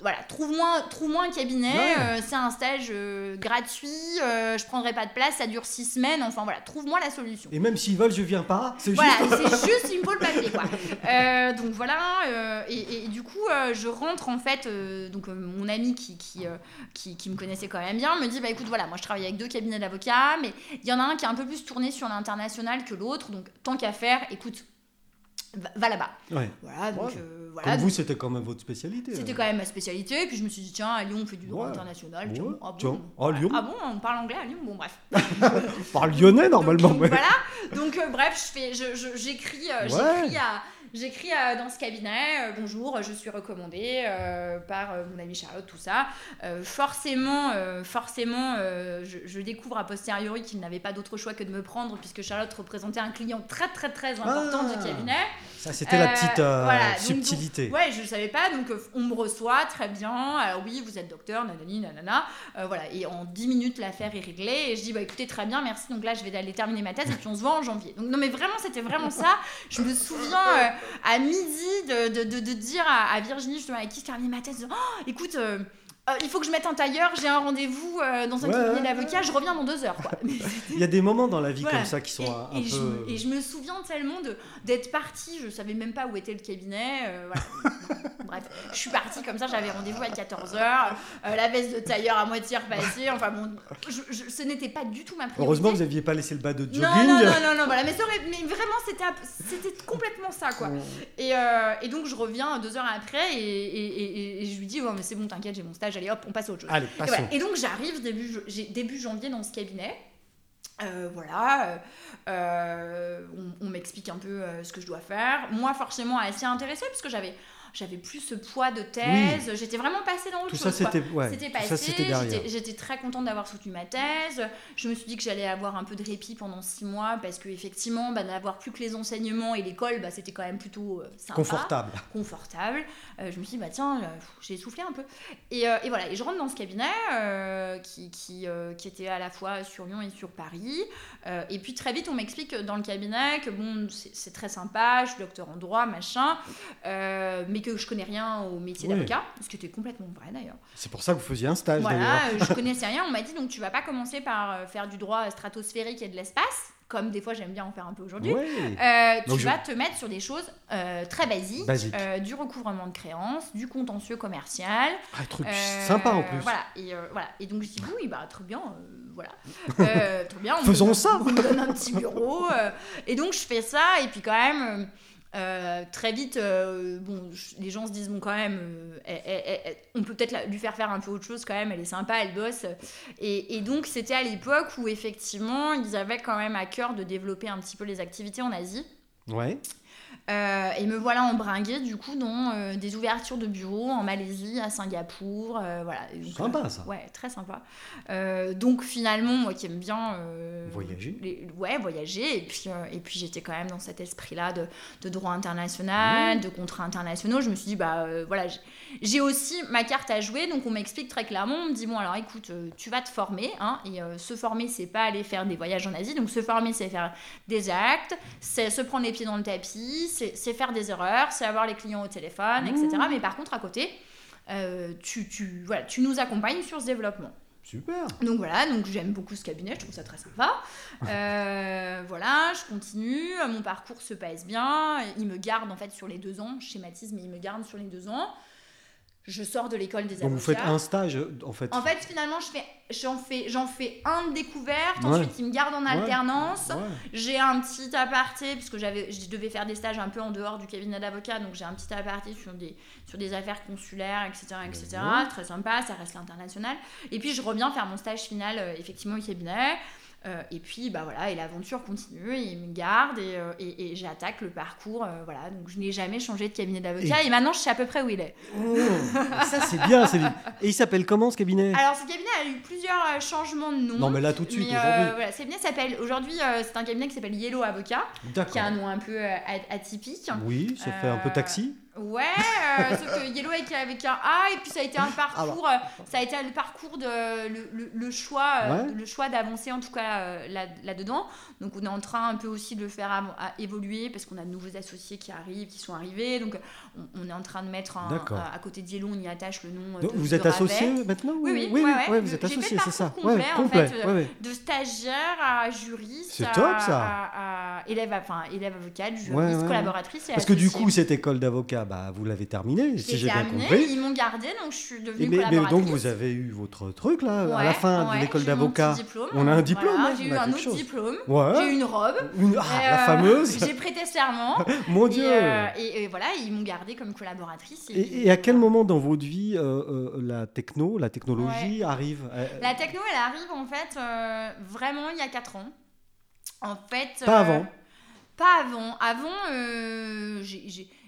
voilà, trouve-moi trouve un cabinet. c'est un stage gratuit. je prendrai pas de place, ça dure six semaines. Enfin voilà, trouve-moi la solution. Et même s'ils veulent, je viens pas. Voilà, c'est juste, il me faut le papier, quoi. Euh, donc voilà, euh, et, du coup, euh, je rentre en fait, donc mon ami qui, qui, qui, qui, me connaissait quand même bien me dit, bah écoute, voilà, moi je travaille avec deux cabinets d'avocats, mais il y en a un qui est un peu plus tourné sur l'international que l'autre, donc tant qu'à faire, écoute, va, là-bas. Voilà, donc, euh, voilà, Comme vous, c'était quand même votre spécialité. C'était quand même ma spécialité. Puis je me suis dit, tiens, à Lyon, on fait du droit international. Tiens, ah, bon, ah, Lyon. ah bon, on parle anglais à Lyon Bon, bref. on parle lyonnais, normalement. Donc, Voilà. Donc, euh, bref, j'écris je je, j'écris à J'écris euh, dans ce cabinet, euh, bonjour, je suis recommandée euh, par mon amie Charlotte, tout ça. forcément, forcément je, découvre a posteriori qu'il n'avait pas d'autre choix que de me prendre, puisque Charlotte représentait un client très très très important du ah. cabinet. Ça, c'était la petite subtilité. Oui, ouais, je ne savais pas, donc on me reçoit, très bien. Alors oui, vous êtes docteur, nanani, nanana. voilà, et en 10 minutes, l'affaire est réglée. Et je dis, bah écoutez, très bien, merci. Donc là, je vais aller terminer ma thèse et puis on se voit en janvier. Donc non, mais vraiment, c'était vraiment ça. Je me souviens à midi de, de, de, dire à, Virginie, justement, avec qui je terminais ma thèse, oh, écoute, euh, euh, il faut que je mette un tailleur, j'ai un rendez-vous euh, dans un cabinet d'avocat, je reviens dans deux heures. il y a des moments dans la vie comme ça qui sont un, et peu... Je, et je me souviens tellement d'être partie, je savais même pas où était le cabinet. Bref, je suis partie comme ça, j'avais rendez-vous à 14h, la veste de tailleur à moitié repassée, enfin bon, ce n'était pas du tout ma priorité. Heureusement, vous n'aviez pas laissé le bas de jogging. Non, non, non, non, voilà, mais, mais vraiment, c'était complètement ça, quoi. Et, et, donc, je reviens deux heures après et, et je lui dis, oh, mais c'est bon, t'inquiète, j'ai mon stage allez hop, on passe à autre chose. Allez, et, donc j'arrive début, début janvier dans ce cabinet. Euh, voilà, euh, on, m'explique un peu euh, ce que je dois faire. Moi, forcément, assez intéressée, parce que j'avais j'avais plus ce poids de thèse. J'étais vraiment passée dans autre tout chose. Ça, c'était ouais, passé. J'étais très contente d'avoir soutenu ma thèse. Je me suis dit que j'allais avoir un peu de répit pendant six mois parce qu'effectivement, bah, d'avoir plus que les enseignements et l'école, bah, c'était quand même plutôt euh, sympa. Confortable. Confortable. Euh, je me suis dit, bah, tiens, euh, j'ai soufflé un peu. Et, et, voilà, et je rentre dans ce cabinet qui, qui, qui, était à la fois sur Lyon et sur Paris. et puis très vite, on m'explique dans le cabinet que bon, c'est très sympa, je suis docteur en droit, machin. mais que je connais rien au métier d'avocat, ce qui était complètement vrai d'ailleurs. C'est pour ça que vous faisiez un stage Voilà, je connaissais rien. On m'a dit donc tu vas pas commencer par euh, faire du droit stratosphérique et de l'espace, comme des fois j'aime bien en faire un peu aujourd'hui. Euh, tu vas te mettre sur des choses euh, très basiques, du recouvrement de créances, du contentieux commercial. Un truc sympa en plus. Voilà et, voilà. et donc je dis oui, bah très bien, voilà. très bien. Faisons ça. On me donne un petit bureau. et donc je fais ça et puis quand même euh, très vite, euh, bon, les gens se disent bon quand même, euh, on peut peut-être lui faire faire un peu autre chose quand même. Elle est sympa, elle bosse. Et, et donc c'était à l'époque où effectivement ils avaient quand même à cœur de développer un petit peu les activités en Asie. Ouais. Euh, et me voilà embringuée du coup dans euh, des ouvertures de bureaux en Malaisie, à Singapour, euh, voilà. sympa ça. Ouais, très sympa. donc finalement, moi qui aime bien voyager, ouais, voyager, et puis et puis j'étais quand même dans cet esprit-là de, de, droit international, de contrats internationaux. Je me suis dit bah voilà, j'ai aussi ma carte à jouer, donc on m'explique très clairement, on me dit bon alors écoute, tu vas te former, hein, et se former c'est pas aller faire des voyages en Asie, donc se former c'est faire des actes, c'est se prendre les pieds dans le tapis c'est faire des erreurs, c'est avoir les clients au téléphone, etc. Mmh. Mais par contre, à côté, euh, tu, tu, voilà, tu nous accompagnes sur ce développement. Super. Donc voilà, donc j'aime beaucoup ce cabinet, je trouve ça très sympa. Euh, voilà, je continue, mon parcours se passe bien, il me garde en fait sur les deux ans, je schématise, mais il me garde sur les deux ans je sors de l'école des avocats. Donc vous faites un stage en fait En fait, finalement, je fais, j'en fais, j'en fais un de découverte. Ensuite, il me garde en alternance. J'ai un petit aparté puisque j'avais, je devais faire des stages un peu en dehors du cabinet d'avocat, donc j'ai un petit aparté sur des, sur des affaires consulaires, etc., etc. Très sympa, ça reste l'international. Et puis je reviens faire mon stage final euh, effectivement au cabinet. Euh, et puis, bah voilà, et l'aventure continue, il me garde et, euh, et, et j'attaque le parcours. euh, voilà, donc je n'ai jamais changé de cabinet d'avocat et... maintenant je sais à peu près où il est. Oh, ça c'est bien. c'est- Et il s'appelle comment ce cabinet? Alors, ce cabinet a eu plusieurs changements de nom. Non, mais là tout de suite aujourd'hui. voilà, ce cabinet s'appelle aujourd'hui, c'est un cabinet qui s'appelle Yellow Avocat, qui a un nom un peu atypique. Oui, ça fait un peu taxi. Ouais, euh, sauf que Yellow avec, avec un A, et puis ça a été un parcours, euh, ça a été le parcours de le, le- le choix, euh, Ouais. le choix d'avancer en tout cas euh, là, là-dedans. Donc on est en train un peu aussi de le faire à évoluer parce qu'on a de nouveaux associés qui arrivent, qui sont arrivés. Donc on, on est en train de mettre un, à côté de Yellow, on y attache le nom. Donc, de- vous êtes associé maintenant Oui, ou- oui, oui, ouais, ouais. ouais, vous êtes fait associé, c'est ça. complet, en complet. fait, ouais, ouais. De stagiaire à juriste, C'est top, ça. à- à élève, enfin élève avocate, juriste, Ouais, ouais. collaboratrice et Parce que du coup, cette école d'avocat, bah, vous l'avez terminée, si J'ai bien compris. ils m'ont gardé, donc je suis devenue Et mais, mais collaboratrice. donc vous avez eu votre truc là, à la fin de l'école d'avocat. On a un diplôme, Voilà, hein, j'ai eu un autre chose. diplôme. J'ai eu une robe. Une- ah, la euh, fameuse. J'ai prêté serment. Mon Et, Dieu. euh, et, et voilà, ils m'ont gardé comme collaboratrice. Et, et à quel moment dans votre vie euh, la techno, la technologie arrive La techno, elle arrive en fait vraiment il y a 4 ans. En fait. Pas euh, avant. Pas avant. Avant, euh,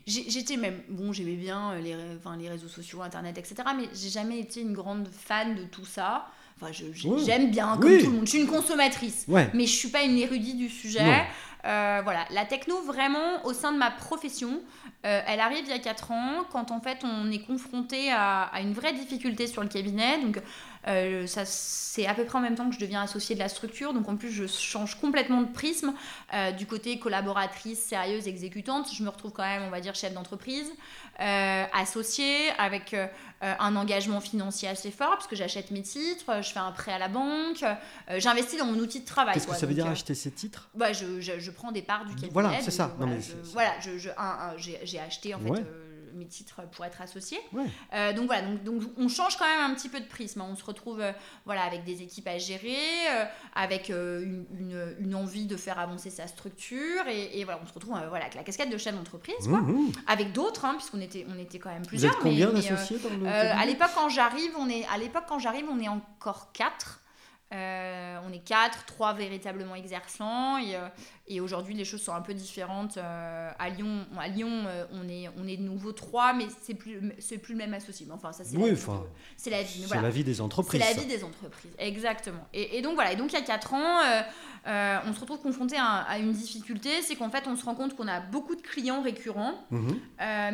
j'étais même. Bon, j'aimais bien les, ré- enfin, les réseaux sociaux, internet, etc. Mais j'ai jamais été une grande fan de tout ça. Enfin, Ouais. j'aime bien, comme Oui. tout le monde. Je suis une consommatrice. Ouais. mais je suis pas une érudite du sujet. Euh, voilà, la techno vraiment au sein de ma profession, euh, elle arrive il y a 4 ans quand en fait on est confronté à, à une vraie difficulté sur le cabinet. Donc euh, ça c'est à peu près en même temps que je deviens associée de la structure. Donc en plus je change complètement de prisme Euh, du côté collaboratrice, sérieuse, exécutante. Je me retrouve quand même on va dire chef d'entreprise, euh, associée avec un engagement financier assez fort parce que j'achète mes titres, je fais un prêt à la banque, j'investis dans mon outil de travail. Qu'est-ce que ça veut Donc, dire acheter ces titres? bah, je, je, je prends des parts du cabinet. Voilà, c'est ça. Voilà, j'ai j'ai acheté en fait Ouais. Mes titres pour être associé. Ouais. Euh, donc voilà, donc, donc on change quand même un petit peu de prisme. hein. On se retrouve euh, voilà, avec des équipes à gérer, euh, avec une, une- une envie de faire avancer sa structure. Et, et voilà, on se retrouve voilà, avec la casquette de chef d'entreprise, quoi. Mhm. avec d'autres, hein, puisqu'on était, on était quand même Vous plusieurs. êtes combien mais- mais, dans le à l'époque quand j'arrive, on est à l'époque quand j'arrive, on est encore quatre. Euh, on est quatre, trois véritablement exerçants et, euh, et aujourd'hui les choses sont un peu différentes. Euh, à Lyon, à Lyon on est on est de nouveau trois, mais c'est plus c'est plus le même associé. Mais enfin ça c'est Oui, la enfin, c'est la vie. C'est voilà. la vie des C'est entreprises. la ça. vie des entreprises, exactement. Et, et donc voilà, et donc il y a 4 ans, euh, on se retrouve confronté à, à une difficulté, c'est qu'en fait on se rend compte qu'on a beaucoup de clients récurrents, Mhm.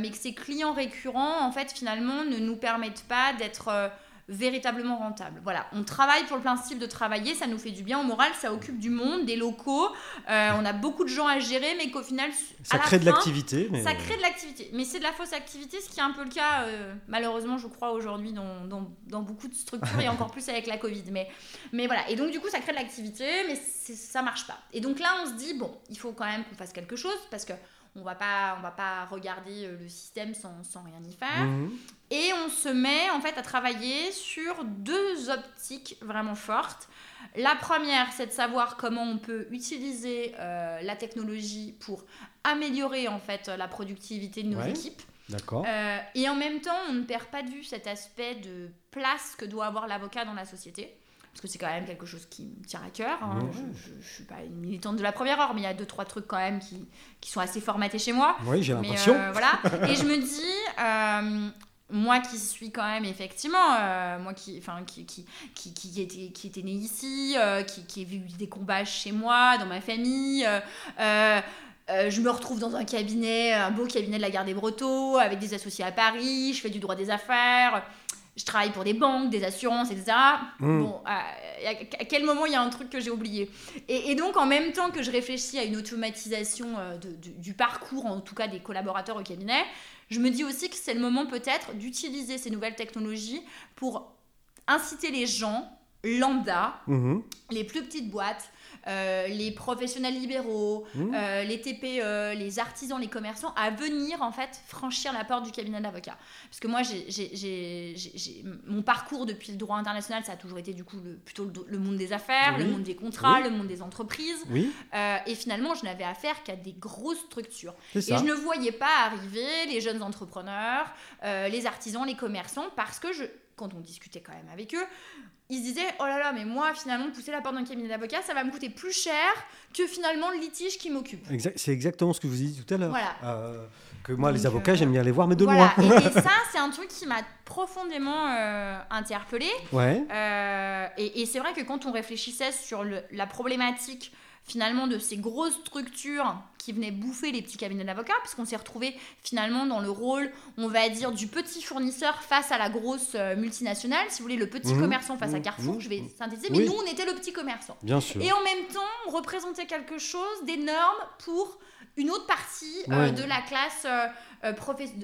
mais que ces clients récurrents, en fait, finalement, ne nous permettent pas d'être véritablement rentables. Voilà, on travaille pour le principe de travailler, ça nous fait du bien au moral, ça occupe du monde, des locaux, euh, on a beaucoup de gens à gérer, mais qu'au final, à Ça la crée de l'activité. mais- ça crée de l'activité, mais c'est de la fausse activité, ce qui est un peu le cas, euh, malheureusement, je crois, aujourd'hui dans, dans, dans beaucoup de structures et encore plus avec la Covid. Mais, mais voilà, et donc du coup, ça crée de l'activité, mais ça marche pas. Et donc là, on se dit, bon, il faut quand même qu'on fasse quelque chose parce que on va pas, on va pas regarder euh, le système sans, sans rien y faire. Mhm. Et on se met en fait à travailler sur deux optiques vraiment fortes. La première, c'est de savoir comment on peut utiliser euh, la technologie pour améliorer en fait la productivité de nos Ouais. équipes. D'accord. Euh, et en même temps, on ne perd pas de vue cet aspect de place que doit avoir l'avocat dans la société. Parce que c'est quand même quelque chose qui me tient à cœur. hein. Je, je suis pas une militante de la première heure, mais il y a deux, trois trucs quand même qui, qui sont assez formatés chez moi. Oui, j'ai l'impression. euh, voilà. Et je me dis, moi qui suis quand même effectivement, euh, moi qui, enfin, qui, qui, qui, qui était, qui était née ici, euh, qui, qui ai vu des combats chez moi, dans ma famille. euh, je me retrouve dans un cabinet, un beau cabinet de la Garde des Brotteaux, avec des associés à Paris, je fais du droit des affaires, je travaille pour des banques, des assurances, etc. Mm. Bon, à, à quel moment il y a un truc que j'ai oublié? Et, et donc, en même temps que je réfléchis à une automatisation de- du parcours, en tout cas des collaborateurs au cabinet, je me dis aussi que c'est le moment peut-être d'utiliser ces nouvelles technologies pour inciter les gens lambda, Mhm. les plus petites boîtes, euh, les professionnels libéraux, Mhm. euh, les TPE, les artisans, les commerçants, à venir en fait franchir la porte du cabinet d'avocat. Parce que moi, mon parcours depuis le droit international, ça a toujours été du coup le- plutôt le, le monde des affaires, Oui. le monde des contrats, Oui. le monde des entreprises. Oui, Euh, et finalement, je n'avais affaire qu'à des grosses structures. Et je ne voyais pas arriver les jeunes entrepreneurs, les artisans, les commerçants, parce que je quand on discutait quand même avec eux, ils se disaient oh là là mais moi finalement pousser la porte d'un cabinet d'avocat ça va me coûter plus cher que finalement le litige qui m'occupe. C'est exactement ce que vous avez dit tout à l'heure. Voilà. Euh, que moi les avocats euh, j'aime bien les voir mais de voilà. loin. et, et ça c'est un truc qui m'a profondément euh, interpellée. ouais. Euh, et, et c'est vrai que quand on réfléchissait sur le- la problématique finalement de ces grosses structures qui venaient bouffer les petits cabinets d'avocats, puisqu'on s'est retrouvé finalement dans le rôle, on va dire, du petit fournisseur face à la grosse euh, multinationale, si vous voulez, le petit Mhm. commerçant face à Mhm. Carrefour, Mhm. je vais synthétiser, mais Oui. nous on était le petit commerçant. Bien sûr. Et en même temps, on représentait quelque chose d'énorme pour une autre partie euh, de la classe euh, euh,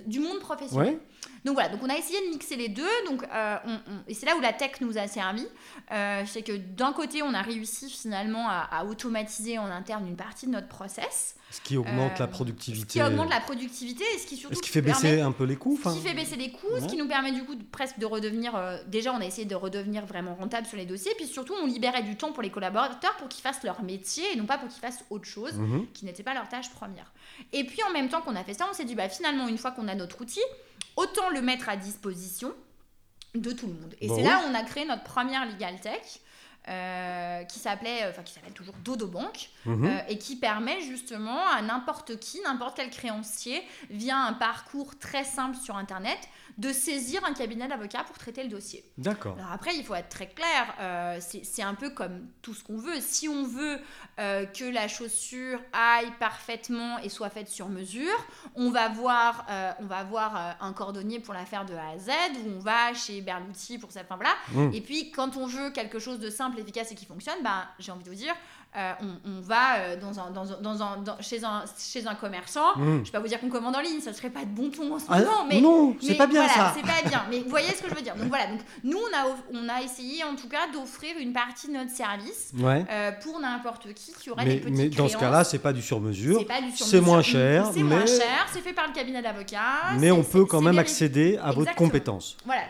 du monde professionnel. Ouais. Donc voilà, donc on a essayé de mixer les deux, donc, euh, on- on- et c'est là où la tech nous a servi. Euh, c'est que d'un côté, on a réussi finalement à, à automatiser en interne une partie de notre process, Ce qui augmente Euh, la ce productivité. qui augmente la productivité et ce qui surtout Ce qui fait permet- baisser un peu les coûts. ce qui fait baisser les coûts, ce qui nous permet du coup de, presque de redevenir. euh, déjà, on a essayé de redevenir vraiment rentable sur les dossiers, puis surtout, on libérait du temps pour les collaborateurs pour qu'ils fassent leur métier et non pas pour qu'ils fassent autre chose Mhm. qui n'était pas leur tâche première. Et puis en même temps qu'on a fait ça, on s'est dit bah finalement une fois qu'on a notre outil, autant le mettre à disposition de tout le monde. Et Bon, c'est là où on a créé notre première legal tech. euh, qui s'appelait, enfin qui s'appelle toujours Dodo Bank Mhm. euh, et qui permet justement à n'importe qui, n'importe quel créancier, via un parcours très simple sur internet, de saisir un cabinet d'avocats pour traiter le dossier. D'accord. Alors après, il faut être très clair, euh, c'est un peu comme tout ce qu'on veut. Si on veut euh, que la chaussure aille parfaitement et soit faite sur mesure, on va voir, euh, on va voir un cordonnier pour la faire de A à Z, ou on va chez Berluti pour. Enfin voilà. Mhm. Et puis quand on veut quelque chose de simple, efficace et qui fonctionne, bah, j'ai envie de vous dire, euh, on, on va euh, dans un, dans un, dans un- dans- chez, un, chez un commerçant. Mhm. Je vais pas vous dire qu'on commande en ligne, ça serait pas de bon ton en ce Ah, moment, mais non, c'est pas bien voilà, ça. C'est pas bien. Mais vous voyez ce que je veux dire. Donc voilà. Donc nous on a on a essayé en tout cas d'offrir une partie de notre service Ouais. euh, pour n'importe qui qui aurait Mais, des petites mais dans ce cas-là, c'est pas du sur-mesure. c'est pas du sur c'est moins cher, C'est moins cher. C'est fait par le cabinet d'avocats. Mais on peut quand même accéder à votre compétence. Voilà,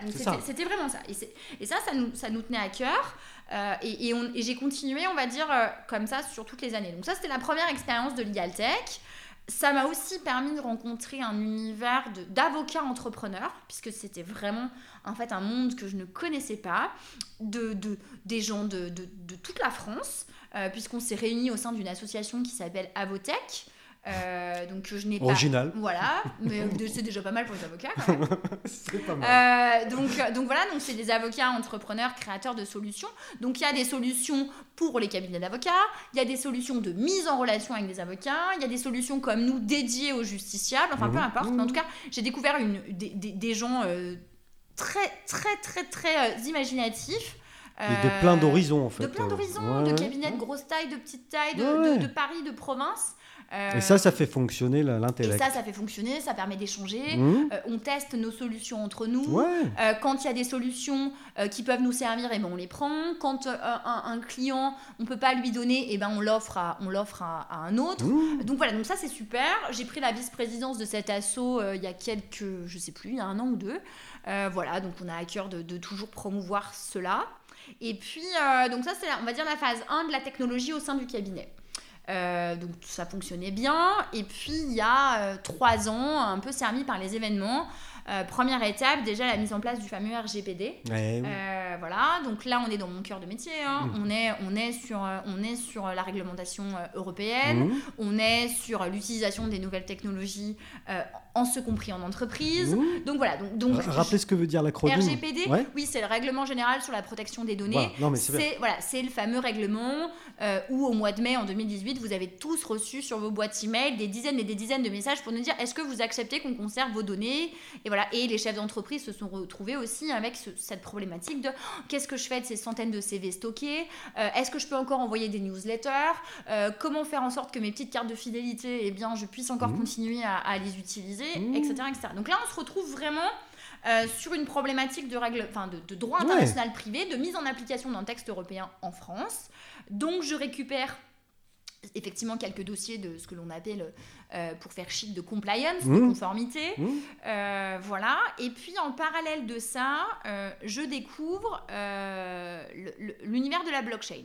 c'était vraiment ça. Et, et ça, ça nous, ça nous tenait à cœur. Euh, et j'ai continué, on va dire, euh, comme ça sur toutes les années. Donc ça, c'était la première expérience de Legal Tech. Ça m'a aussi permis de rencontrer un univers d'avocats entrepreneurs, puisque c'était vraiment en fait un monde que je ne connaissais pas, de, de- des gens de toute la France, euh, puisqu'on s'est réunis au sein d'une association qui s'appelle Avotech. Euh, donc je n'ai pas... Original. Voilà, mais c'est déjà pas mal pour les avocats quand même. Pas mal. Euh, donc, donc voilà, donc c'est des avocats, entrepreneurs, créateurs de solutions. Donc il y a des solutions pour les cabinets d'avocats, il y a des solutions de mise en relation avec des avocats, il y a des solutions comme nous dédiées aux justiciables, enfin peu Mhm. importe. Mais en tout cas, j'ai découvert une, des, des- des gens euh, très très très très imaginatifs. Et de plein d'horizons, en fait. De plein d'horizons, ouais, de cabinets de grosse taille, de petite taille, de, Ouais, de- de Paris, de province. Euh, Et ça, ça fait fonctionner et l'intellect. ça, ça fait fonctionner, ça permet d'échanger. Mmh. Euh, on teste nos solutions entre nous. Ouais. Euh, quand il y a des solutions euh, qui peuvent nous servir, et ben on les prend. Quand euh, un, un client, on peut pas lui donner, et ben on l'offre à, on l'offre à, à un autre. Mmh. Donc voilà, donc ça c'est super. J'ai pris la vice-présidence de cet assaut euh, il y a quelques, je sais plus, il y a un an ou deux. Euh, voilà, donc on a à cœur de, de toujours promouvoir cela. Et puis, euh, donc ça c'est, on va dire, la phase 1 de la technologie au sein du cabinet. Euh, donc ça fonctionnait bien. Et puis il y a euh, trois ans, un peu servi par les événements, euh, première étape, déjà la mise en place du fameux RGPD. Ouais, oui. Voilà, donc là on est dans mon cœur de métier. hein. Mhm. On, est, on, est sur, on est sur la réglementation européenne. Mmh. On est sur l'utilisation des nouvelles technologies, en ce compris en entreprise. Mmh. Donc voilà, donc, donc Ra- Rappelez ce que veut dire l'acronyme. RGPD, Ouais. oui, c'est le règlement général sur la protection des données. Voilà. Non, mais c'est voilà, le fameux règlement euh, où au mois de mai en 2018, vous avez tous reçu sur vos boîtes email des dizaines et des dizaines de messages pour nous dire est-ce que vous acceptez qu'on conserve vos données? Et voilà, et les chefs d'entreprise se sont retrouvés aussi avec ce- cette problématique de oh, qu'est-ce que je fais de ces centaines de CV stockés? Euh, Est-ce que je peux encore envoyer des newsletters? Euh, Comment faire en sorte que mes petites cartes de fidélité, eh bien, je puisse encore Mhm. continuer à, à les utiliser, Mhm. etc., etc. Donc là, on se retrouve vraiment euh, sur une problématique de, règle, enfin de, de droit Ouais. international privé, de mise en application d'un texte européen en France. Donc je récupère effectivement quelques dossiers de ce que l'on appelle euh, pour faire chic de compliance, de Mhm. conformité. Mmh. Euh, voilà. Et puis en parallèle de ça, je découvre l'univers de la blockchain.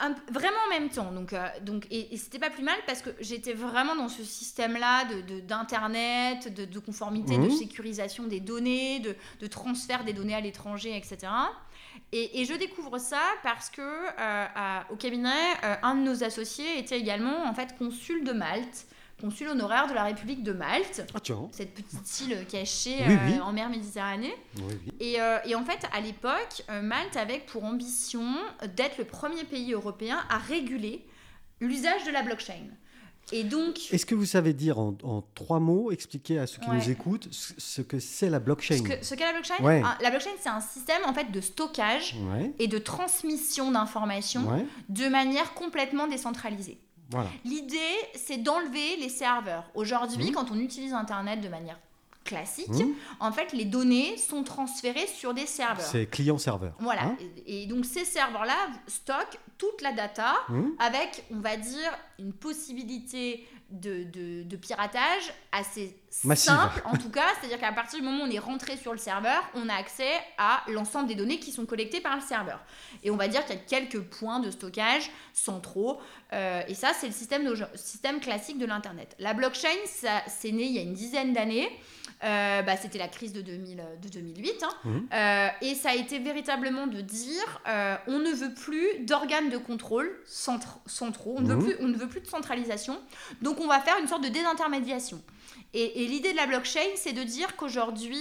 Un- vraiment en même temps. Donc, euh, donc, et, et c'était pas plus mal parce que j'étais vraiment dans ce système-là de, de- d'internet, de, de conformité, de Mhm. sécurisation des données, de, de transfert des données à l'étranger, etc. Et, et je découvre ça parce que euh, à- au cabinet, euh, un de nos associés était également en fait consul de Malte, consul honoraire de la République de Malte, Ah cette petite île cachée Oui, euh, en mer Méditerranée. Oui, oui. Et, euh, et en fait, à l'époque, euh, Malte avait pour ambition d'être le premier pays européen à réguler l'usage de la blockchain. Et donc, Est-ce que vous savez dire en, en trois mots, expliquer à ceux qui Ouais. nous écoutent ce, ce que c'est la blockchain? Ce que- ce qu'est la blockchain, Ouais. hein, la blockchain, c'est un système en fait de stockage Ouais, et de transmission d'informations de manière complètement décentralisée. Voilà. L'idée, c'est d'enlever les serveurs. Aujourd'hui, Mhm. quand on utilise Internet de manière classique, Mhm. en fait, les données sont transférées sur des serveurs. C'est client-serveur. Voilà. hein et, et donc ces serveurs-là stockent toute la data Mhm. avec, on va dire, une possibilité de, de- de piratage assez Massive. simple, en tout cas. C'est-à-dire qu'à partir du moment où on est rentré sur le serveur, on a accès à l'ensemble des données qui sont collectées par le serveur. Et on va dire qu'il y a quelques points de stockage centraux. euh, et ça, c'est le système, classique de l'Internet. La blockchain, ça, c'est né il y a une dizaine d'années. Euh, bah, C'était la crise de, 2000, de 2008. hein. Mhm. Euh, et ça a été véritablement de dire euh, on ne veut plus d'organes de contrôle centr- centraux, on, ne veut Mhm. plus, on ne veut plus de centralisation, donc on va faire une sorte de désintermédiation. Et, et l'idée de la blockchain, c'est de dire qu'aujourd'hui,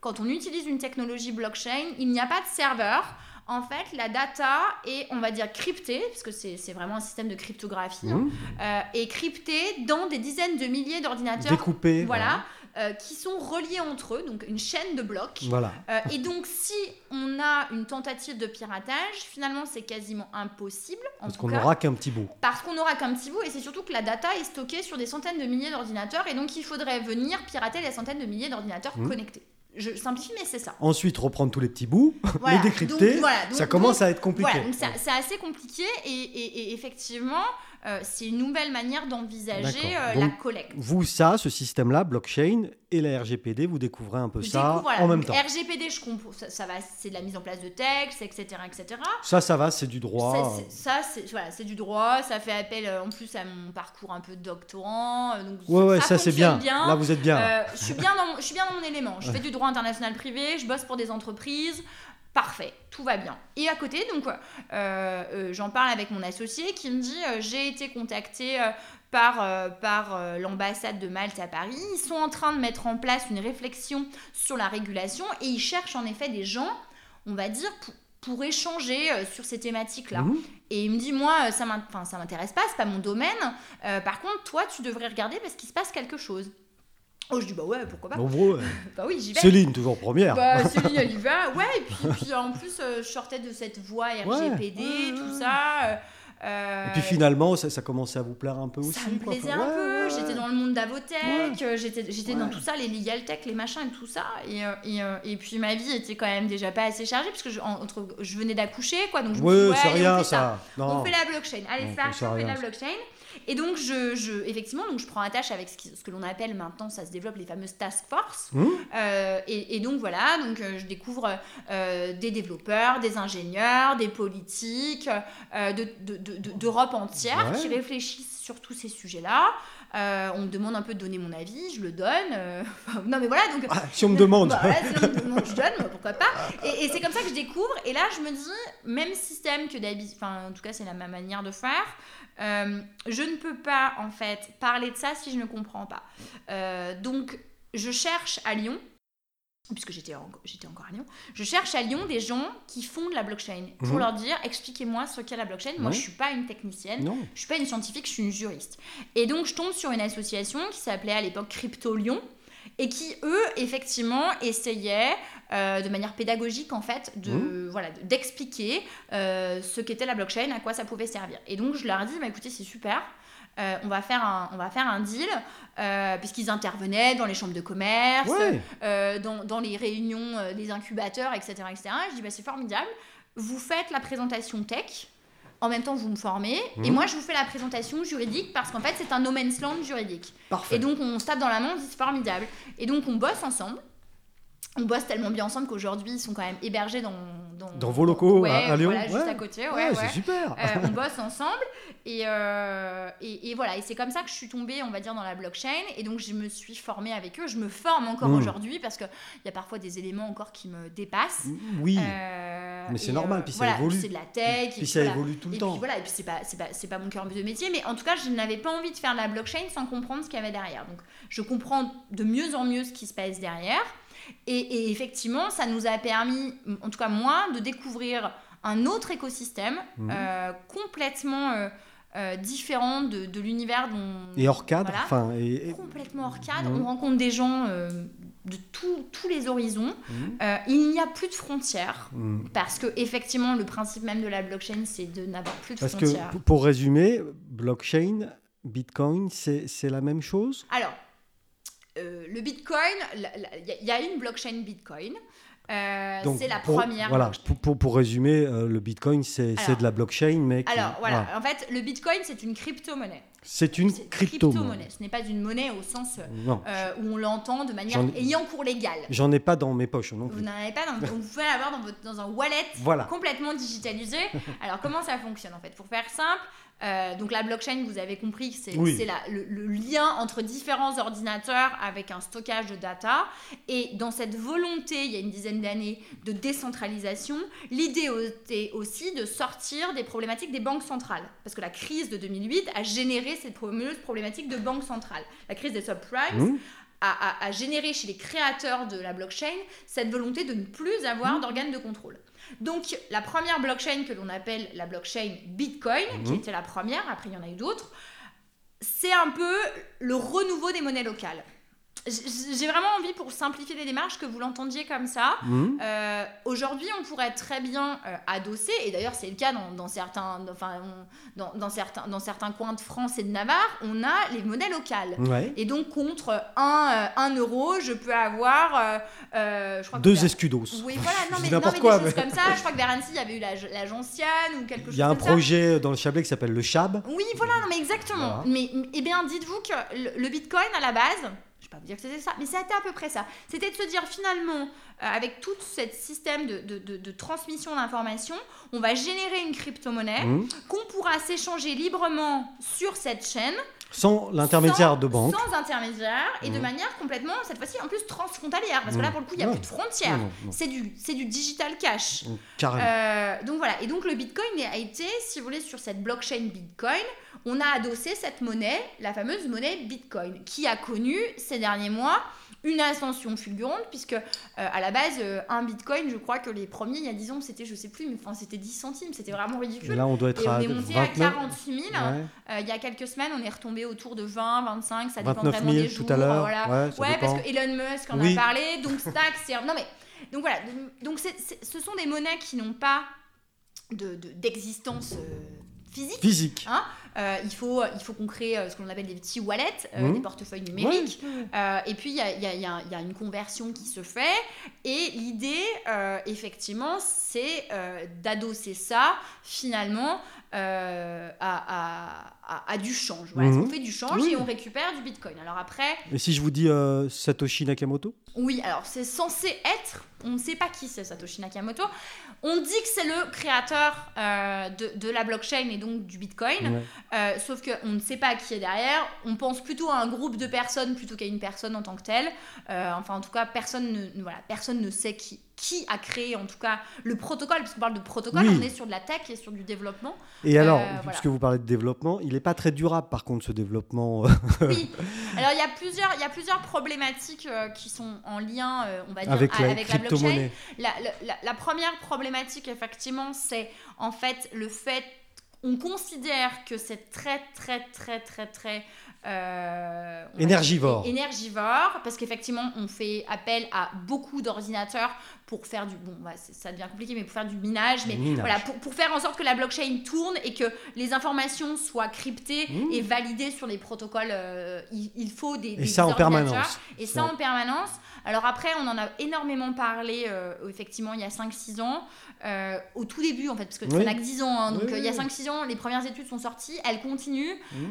quand on utilise une technologie blockchain, il n'y a pas de serveur. En fait, la data est, on va dire, cryptée, parce que c'est vraiment un système de cryptographie, hein, Mhm. euh, est cryptée dans des dizaines de milliers d'ordinateurs Découpé. voilà, euh, qui sont reliés entre eux, donc une chaîne de blocs. Voilà. Euh, et donc, si on a une tentative de piratage, finalement, c'est quasiment impossible. En Parce qu'on n'aura qu'un petit bout. parce qu'on aura qu'un petit bout, et c'est surtout que la data est stockée sur des centaines de milliers d'ordinateurs, et donc il faudrait venir pirater les centaines de milliers d'ordinateurs Mhm. connectés. Je simplifie, mais c'est ça. Ensuite, reprendre tous les petits bouts, Voilà. les décrypter. Donc, voilà. Donc- ça commence donc, à être compliqué. Voilà, c'est assez compliqué, et, et- et effectivement, euh, c'est une nouvelle manière d'envisager euh, la collecte. Vous, ça, ce système-là, blockchain et la RGPD, vous découvrez un peu Je ça découvre, voilà, en même donc temps. RGPD, je comprends, ça, ça va, c'est de la mise en place de textes, etc., etc. Ça, ça va, c'est du droit. Ça, c'est voilà, c'est du droit. Ça fait appel euh, en plus à mon parcours un peu de doctorant. Donc Ouais, ouais, ça, c'est fonctionne bien. Là, vous êtes bien. Euh, je, suis bien dans je suis bien dans mon élément. Je fais du droit international privé, je bosse pour des entreprises. Parfait, tout va bien. Et à côté, donc, euh, euh, j'en parle avec mon associé qui me dit euh, j'ai été contacté euh, par, euh, par euh, l'ambassade de Malte à Paris. Ils sont en train de mettre en place une réflexion sur la régulation et ils cherchent en effet des gens, on va dire, pour, pour échanger euh, sur ces thématiques-là. Mhm. Et il me dit, moi, euh, ça m'intéresse pas, c'est pas mon domaine. Euh, par contre, toi, tu devrais regarder parce qu'il se passe quelque chose. Oh, je dis, bah ouais, pourquoi pas Nombreux. Bah oui, j'y vais. Céline, toujours première. Bah, Céline, elle y va. Ouais, et puis, puis en plus, euh, je sortais de cette voie RGPD, ouais, tout ouais. ça. euh, euh, Et puis finalement, ça, ça commençait à vous plaire un peu aussi. ça me quoi. plaisait un peu. J'étais dans le monde d'Avotech, j'étais, j'étais dans tout ça, les legal tech, les machins et tout ça. Et, et, et puis ma vie était quand même déjà pas assez chargée, parce que je, en- entre, je venais d'accoucher, quoi. Donc je me suis dit, Ouais, c'est rien on fait ça. Non. On fait la blockchain. Allez, Non, c'est ça on fait rien, la blockchain. Et donc, je, je, effectivement, donc je prends attache avec ce, qui- ce que l'on appelle maintenant, ça se développe, les fameuses task force. Hum Euh, et, et donc, voilà, donc, euh, je découvre euh, des développeurs, des ingénieurs, des politiques euh, de- de- de- de- d'Europe entière Ouais. qui réfléchissent sur tous ces sujets-là. Euh, on me demande un peu de donner mon avis, je le donne. euh, non, mais voilà, donc Ah, si on me demande. bah ouais, sinon, non, je donne, moi, pourquoi pas. Et, et c'est comme ça que je découvre. Et là, je me dis, même système que d'habitude, enfin, en tout cas, c'est la ma manière de faire. Euh, je ne peux pas, en fait, parler de ça si je ne comprends pas. Euh, donc, je cherche à Lyon, puisque j'étais en- j'étais encore à Lyon, je cherche à Lyon des gens qui font de la blockchain pour Mhm. leur dire, expliquez-moi ce qu'est la blockchain. Moi, Ouais. je suis pas une technicienne. Non. Je suis pas une scientifique, je suis une juriste. Et donc je tombe sur une association qui s'appelait à l'époque Crypto Lyon et qui eux effectivement essayaient euh, de manière pédagogique en fait de voilà de- d'expliquer euh, ce qu'était la blockchain, à quoi ça pouvait servir. Et donc je leur dit bah écoutez c'est super. euh, on, va faire un, on va faire un deal, euh, puisqu'ils intervenaient dans les chambres de commerce, Ouais. euh, dans, dans les réunions des incubateurs, etc. etc. Je dis, bah, c'est formidable. Vous faites la présentation tech, en même temps vous me formez, et Mhm. moi je vous fais la présentation juridique, parce qu'en fait c'est un no man's land juridique. Parfait. Et donc on se tape dans la main, on dit c'est formidable. Et donc on bosse ensemble. On bosse tellement bien ensemble qu'aujourd'hui, ils sont quand même hébergés dans, dans, vos locaux à, Lyon. Voilà, juste à côté. Ouais, c'est super. Euh, on bosse ensemble. Euh, et, et, voilà, et c'est comme ça que je suis tombée, on va dire, dans la blockchain. Et donc, je me suis formée avec eux. Je me forme encore mmh. aujourd'hui parce qu'il y a parfois des éléments encore qui me dépassent. Mmh, oui. Euh, mais c'est normal, puis ça évolue. C'est de la tech. Puis ça évolue tout le temps. Puis voilà, et puis c'est pas, pas, pas mon cœur de métier. Mais en tout cas, je n'avais pas envie de faire de la blockchain sans comprendre ce qu'il y avait derrière. Donc, je comprends de mieux en mieux ce qui se passe derrière. Et, effectivement, ça nous a permis, en tout cas moi, de découvrir un autre écosystème mmh. euh, complètement euh, euh, différent de, l'univers dont... Et hors cadre enfin, et, Complètement hors cadre. Mmh. On rencontre des gens de tous les horizons. Mmh. il n'y a plus de frontières parce que effectivement, le principe même de la blockchain, c'est de n'avoir plus de parce frontières. Que, pour résumer, blockchain, Bitcoin, c'est la même chose? Alors, euh, le Bitcoin, il y, a une blockchain Bitcoin. Euh, c'est la première. Voilà, pour, pour, résumer, euh, le Bitcoin, c'est de la blockchain, mais. alors, voilà. En fait, le Bitcoin, c'est une crypto-monnaie. C'est une crypto-monnaie. Ce n'est pas une monnaie au sens où on l'entend de manière ayant cours légal. J'en ai pas dans mes poches non plus. Vous n'en avez pas dans, Vous pouvez l'avoir dans, dans un wallet complètement digitalisé. Alors, comment ça fonctionne en fait? Pour faire simple, euh, donc la blockchain, vous avez compris, c'est le, le, lien entre différents ordinateurs avec un stockage de data. Et dans cette volonté, il y a une dizaine d'années, de décentralisation, l'idée était aussi de sortir des problématiques des banques centrales. Parce que la crise de 2008 a généré cette problématique de banques centrales. La crise des subprimes. A, a, généré chez les créateurs de la blockchain cette volonté de ne plus avoir d'organes de contrôle. Donc, la première blockchain que l'on appelle la blockchain Bitcoin, qui mhm. était la première, après il y en a eu d'autres, c'est un peu le renouveau des monnaies locales j'ai vraiment envie, pour simplifier les démarches, que vous l'entendiez comme ça. Mhm. Euh, aujourd'hui, on pourrait très bien euh, adosser, et d'ailleurs c'est le cas dans, certains, enfin, dans, certains, dans certains coins de France et de Navarre, on a les monnaies locales. Et donc contre 1, euh, euro, je peux avoir... je crois Deux escudos. Oui, voilà, non mais, n'importe quoi, des choses comme ça. Je crois que vers Annecy, il y avait eu la, la Gentiane ou quelque chose Il y a un projet dans le Chablais qui s'appelle le Chab. Oui, voilà, non mais exactement. Mais eh bien, dites-vous que le Bitcoin, à la base pas vous dire que c'était ça, mais c'était à peu près ça. C'était de se dire finalement, euh, avec tout ce système de, de, de, transmission d'informations, on va générer une crypto-monnaie mmh. qu'on pourra s'échanger librement sur cette chaîne. Sans l'intermédiaire de banque. Sans intermédiaire et de mmh. manière complètement, cette fois-ci en plus transfrontalière, parce que là mmh. pour le coup il n'y a plus de frontières. C'est du, du digital cash. Euh, donc voilà, et donc le Bitcoin a été, si vous voulez, sur cette blockchain Bitcoin, on a adossé cette monnaie, la fameuse monnaie Bitcoin, qui a connu ces derniers mois une ascension fulgurante, puisque euh, à la base, euh, un bitcoin, je crois que les premiers, il y a 10 ans, c'était, je sais plus, mais enfin, c'était 10 centimes, c'était vraiment ridicule. Et là, on doit être et on est monté à 48 000. Euh, il y a quelques semaines, on est retombé autour de 20, 25, ça dépend vraiment des jours. tout à l'heure. Ouais, parce que Elon Musk en a parlé, donc Stack, c'est. Non, mais. Donc voilà, donc ce sont des monnaies qui n'ont pas d'existence. De, physique. Physique. Hein euh, il faut, il faut qu'on crée euh, ce qu'on appelle des petits wallets, euh, mmh. des portefeuilles numériques. et puis, il y a, y, a, y a, une conversion qui se fait. Et l'idée, effectivement, c'est d'adosser ça, finalement, à, à, à, du change. Voilà, mmh. on fait du change et on récupère du bitcoin? Alors après. Et si je vous dis Satoshi Nakamoto? Oui, alors c'est censé être. On ne sait pas qui c'est Satoshi Nakamoto. On dit que c'est le créateur euh, de, de, la blockchain et donc du Bitcoin, euh, sauf qu'on ne sait pas qui est derrière. On pense plutôt à un groupe de personnes plutôt qu'à une personne en tant que telle. Euh, enfin, en tout cas, personne ne, voilà, personne ne sait qui, qui a créé en tout cas le protocole, parce qu'on parle de protocole, on est sur de la tech et sur du développement. Et alors, puisque vous parlez de développement, il n'est pas très durable par contre ce développement. oui, alors il y a plusieurs, il y a plusieurs problématiques qui sont en lien, on va dire, avec la, avec la blockchain. La, la, la, première problématique, effectivement, c'est en fait le fait on considère que c'est très très très très très euh, énergivore. énergivore, parce qu'effectivement, on fait appel à beaucoup d'ordinateurs pour faire du. Bon, bah, ça devient compliqué, mais pour faire du minage. Mais voilà, pour, pour, faire en sorte que la blockchain tourne et que les informations soient cryptées mmh. et validées sur les protocoles. Euh, il, faut des. Et ça en permanence. Et ça en permanence. Alors après, on en a énormément parlé, euh, effectivement, il y a 5-6 ans. au tout début, en fait, parce que ça n'a que 10 ans. Hein, donc il y a 5-6 ans, les premières études sont sorties, elles continuent. Mmh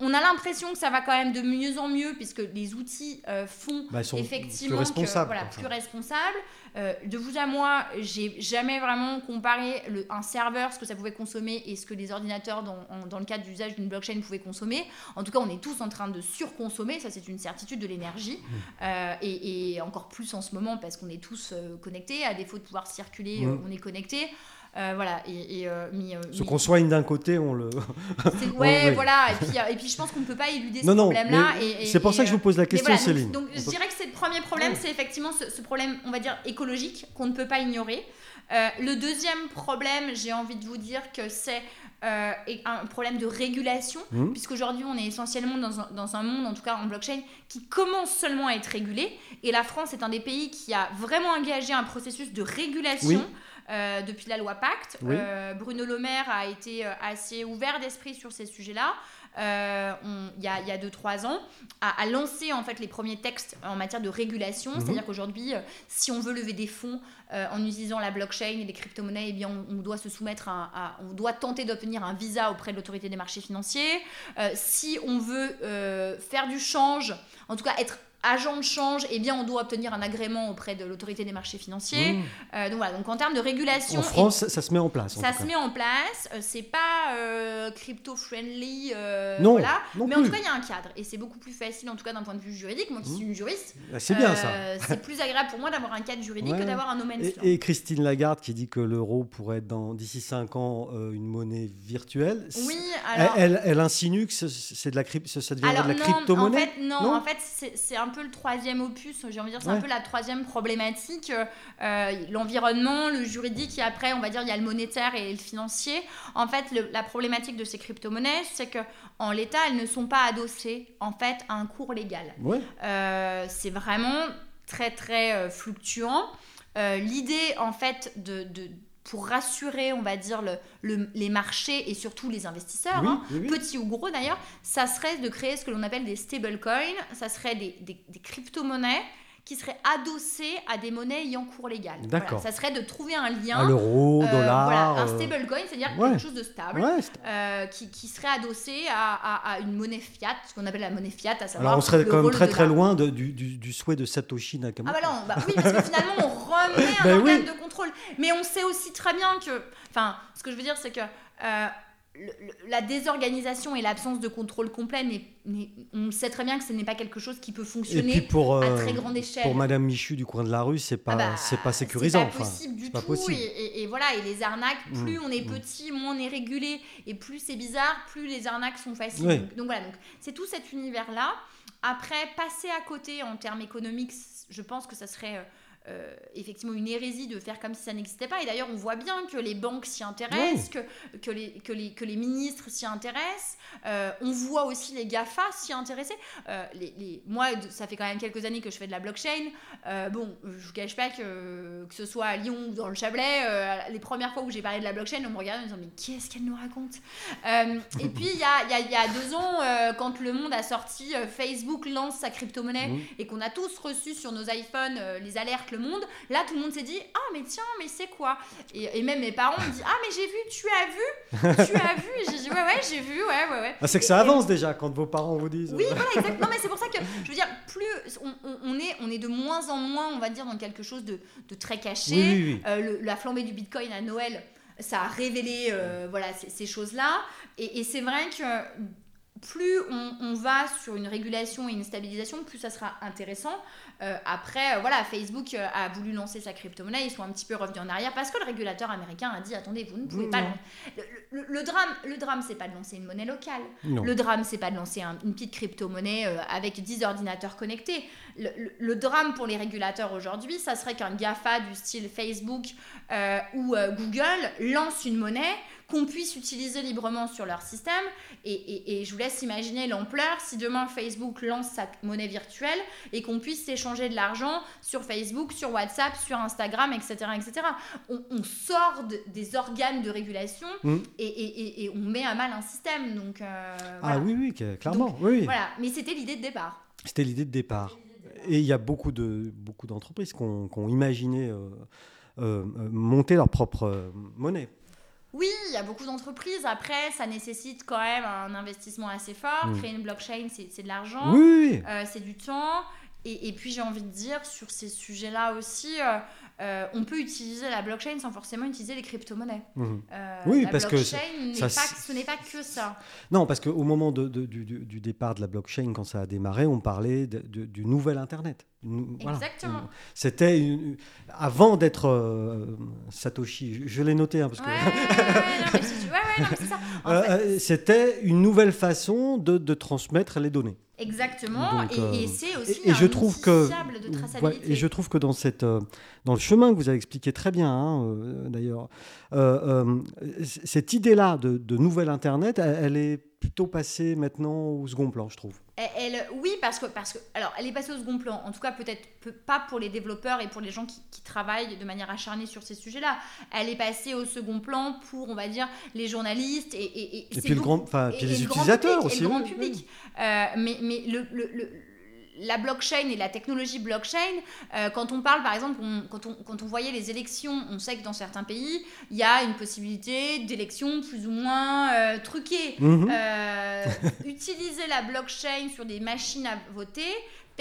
on a l'impression que ça va quand même de mieux en mieux puisque les outils euh, font Bah, sont effectivement plus responsables, que, voilà, quoi. plus responsables. Euh, de vous à moi, j'ai jamais vraiment comparé le- un serveur, ce que ça pouvait consommer et ce que les ordinateurs dans, en- dans le cadre d'usage d'une blockchain pouvaient consommer. En tout cas, on est tous en train de surconsommer, ça c'est une certitude de l'énergie. Mmh. Euh, et, et encore plus en ce moment parce qu'on est tous connectés, à défaut de pouvoir circuler, Mm. euh, on est connectés. Euh, voilà, et, et, euh, mais, euh, Ce mais- qu'on soigne d'un côté, on le. ouais, voilà. Et puis, et puis je pense qu'on ne peut pas éluder ce non, non, problème-là. c'est pour ça que je vous pose la question, voilà, donc- Céline. Donc, On je peut- dirais que c'est le premier problème, c'est effectivement ce, ce problème, on va dire, écologique qu'on ne peut pas ignorer. Euh, le deuxième problème, j'ai envie de vous dire que c'est euh, un problème de régulation, Mhm. puisqu'aujourd'hui on est essentiellement dans un, dans un monde, en tout cas en blockchain, qui commence seulement à être régulé. Et la France est un des pays qui a vraiment engagé un processus de régulation. Oui. Euh, depuis la loi Pacte. Oui. Euh, Bruno Le Maire a été euh, assez ouvert d'esprit sur ces sujets-là. Il y a- il y a 2-3 ans, a, a lancé en fait les premiers textes en matière de régulation. Mhm. C'est-à-dire qu'aujourd'hui, si on veut lever des fonds en utilisant la blockchain et les crypto-monnaies, eh bien, on, on doit se soumettre à, à- on doit tenter d'obtenir un visa auprès de l'autorité des marchés financiers. Si on veut faire du change, en tout cas être agent de change, eh bien, on doit obtenir un agrément auprès de l'autorité des marchés financiers. Mmh. Euh, donc voilà, donc en termes de régulation, En France, ça, ça se met en place. en ça se cas. met en place. Euh, c'est pas euh, crypto-friendly, euh, Non, voilà. non Mais en tout cas, il y a un cadre. Et c'est beaucoup plus facile, en tout cas d'un point de vue juridique. Moi qui Mhm. suis une juriste, Ah, C'est bien ça. c'est plus agréable pour moi d'avoir un cadre juridique Ouais. que d'avoir un no man's land. Et, et Christine Lagarde qui dit que l'euro pourrait être dans d'ici 5 ans une monnaie virtuelle. Oui, Elle, alors. elle, elle insinue que ce- c'est de la cryp- ça deviendrait Alors de la non, en crypto-monnaie? fait, non, Non? en fait, c'est c'est un peu le troisième opus. J'ai envie de dire, c'est un peu la troisième problématique. Euh, L'environnement, le juridique, et après, on va dire, il y a le monétaire et le financier. En fait, le- la problématique de ces crypto-monnaies, c'est que en l'état, elles ne sont pas adossées en fait à un cours légal. Ouais. Euh, c'est vraiment très très euh, fluctuant. Euh, L'idée en fait de, de- pour rassurer, on va dire, le, le- les marchés et surtout les investisseurs, Oui, hein, oui, oui. petits ou gros d'ailleurs, ça serait de créer ce que l'on appelle des stablecoins, ça serait des, des- des crypto-monnaies qui seraient adossées à des monnaies ayant cours légal. D'accord. Voilà, ça serait de trouver un lien. À l'euro, euh, dollar. voilà, un euh, stablecoin, c'est-à-dire ouais. quelque chose de stable. ouais, euh, qui, qui serait adossé à, à- à une monnaie fiat, ce qu'on appelle la monnaie fiat, à savoir Alors on serait quand même très très loin de- du, du- du souhait de Satoshi Ah Nakamoto. bah non, bah oui, parce que finalement on remet un Ben organe oui. de contrôle. Mais on sait aussi très bien que, enfin, ce que je veux dire, c'est que euh, le- la désorganisation et l'absence de contrôle complet, on sait très bien que ce n'est pas quelque chose qui peut fonctionner pour, à euh, très grande échelle. pour Madame Michu du coin de la rue, c'est pas, Ah bah, c'est pas sécurisant. C'est pas enfin, possible du c'est tout. pas possible. Et, et- et voilà, et les arnaques, Mm, plus on est mm. petit, moins on est régulé, et plus c'est bizarre, plus les arnaques sont faciles. Oui. Donc, donc voilà, donc c'est tout cet univers-là. Après, passer à côté en termes économiques, je pense que ça serait euh, euh, effectivement une hérésie de faire comme si ça n'existait pas. Et d'ailleurs, on voit bien que les banques s'y intéressent, que, que, les, que, les, que les ministres s'y intéressent. Euh, on voit aussi les GAFA s'y intéresser. Euh, les, les- moi, ça fait quand même quelques années que je fais de la blockchain. Bon, je vous cache pas que, que ce soit à Lyon ou dans le Chablais, les premières fois où j'ai parlé de la blockchain, on me regardait en me disant Mais qu'est-ce qu'elle nous raconte? Et puis, il y a, y a- y a deux ans, quand le monde a sorti, Facebook lance sa crypto-monnaie et qu'on a tous reçu sur nos iPhones les alertes Le Monde, là, tout le monde s'est dit Ah, mais tiens, mais c'est quoi? Et, et même mes parents me disent Ah, mais j'ai vu, tu as vu Tu as vu? Et j'ai dit Ouais, ouais, j'ai vu, ouais, ouais, ouais. Ah, c'est que Et- ça et- avance déjà quand vos parents vous disent. oui, voilà, exactement. Non, mais c'est pour ça que je veux dire, plus on, on- on est, on est de moins en moins, on va dire, dans quelque chose de, de très caché. Oui, oui, oui. Euh, le- la flambée du Bitcoin à Noël, ça a révélé euh, voilà, ces, ces choses-là. Et, et c'est vrai que plus on, on va sur une régulation et une stabilisation, plus ça sera intéressant. Euh, après, euh, voilà, Facebook euh, a voulu lancer sa crypto-monnaie, ils sont un petit peu revenus en arrière parce que le régulateur américain a dit attendez, vous ne pouvez Oui, pas. Le, le- le drame, le drame, c'est pas de lancer une monnaie locale. Non. Le drame, c'est pas de lancer un- une petite crypto-monnaie avec 10 ordinateurs connectés. Le, le- le drame pour les régulateurs aujourd'hui, ça serait qu'un GAFA du style Facebook euh, ou euh, Google lance une monnaie qu'on puisse utiliser librement sur leur système. Et, et- et je vous laisse imaginer l'ampleur si demain Facebook lance sa monnaie virtuelle et qu'on puisse s'échanger de l'argent sur Facebook, sur WhatsApp, sur Instagram, etc. etc. On, on sort de- des organes de régulation Mm. et, et- on met à mal un système. Donc, euh, Ah oui, oui, clairement. oui, oui. Voilà, mais c'était l'idée de départ. C'était l'idée de départ. Et il y a beaucoup de beaucoup d'entreprises qui ont, imaginé euh, euh, monter leur propre monnaie. Oui, il y a beaucoup d'entreprises. Après, ça nécessite quand même un investissement assez fort. Mm. Créer une blockchain, c'est de l'argent. Oui. Euh, c'est du temps. Et, et puis j'ai envie de dire, sur ces sujets-là aussi, euh, euh, on peut utiliser la blockchain sans forcément utiliser les crypto-monnaies. Mhm. Euh, Oui, la parce que blockchain ça, pas- ce n'est pas que ça. Non, parce qu'au moment de- de- du, départ de la blockchain, quand ça a démarré, on parlait de- du nouvel Internet. Voilà. Exactement. C'était une- avant d'être euh, Satoshi, je, je l'ai noté hein, parce que c'était une nouvelle façon de, de transmettre les données. Exactement. donc, et, euh, et c'est aussi Et, un je trouve que de ouais, traçabilité. et je trouve que dans cette euh, dans le chemin que vous avez expliqué très bien hein, euh, d'ailleurs, cette idée-là de, de nouvel Internet, elle, elle est plutôt passée maintenant au second plan, je trouve. Elle, elle- oui, parce que, parce que, alors, elle est passée au second plan. En tout cas, peut-être peu- pas pour les développeurs et pour les gens qui, qui travaillent de manière acharnée sur ces sujets-là. Elle est passée au second plan pour, on va dire, les journalistes et, et, et puis, le beaucoup- grand, enfin, et- puis et les le grand utilisateurs public, aussi. Et le grand public. oui. Euh, mais mais le, le- le- la blockchain et la technologie blockchain, euh, quand on parle par exemple, on- quand, on, quand on voyait les élections, on sait que dans certains pays, il y a une possibilité d'élections plus ou moins euh, truquées. Mhm. Euh, utiliser la blockchain sur des machines à voter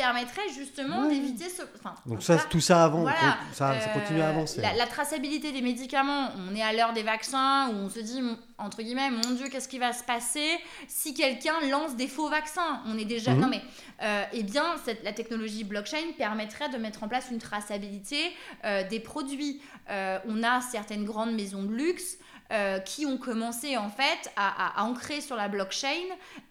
permettrait justement d'éviter ce. Enfin, en Donc tout ça, cas, tout ça avant, voilà, ça, ça euh, continue à avancer. La, la traçabilité des médicaments, on est à l'heure des vaccins où on se dit, entre guillemets, mon Dieu, qu'est-ce qui va se passer si quelqu'un lance des faux vaccins? On est déjà. Mhm. Non, mais. euh, eh bien, cette, la technologie blockchain permettrait de mettre en place une traçabilité euh, des produits. Euh, on a certaines grandes maisons de luxe. euh, qui ont commencé en fait à, à- à ancrer sur la blockchain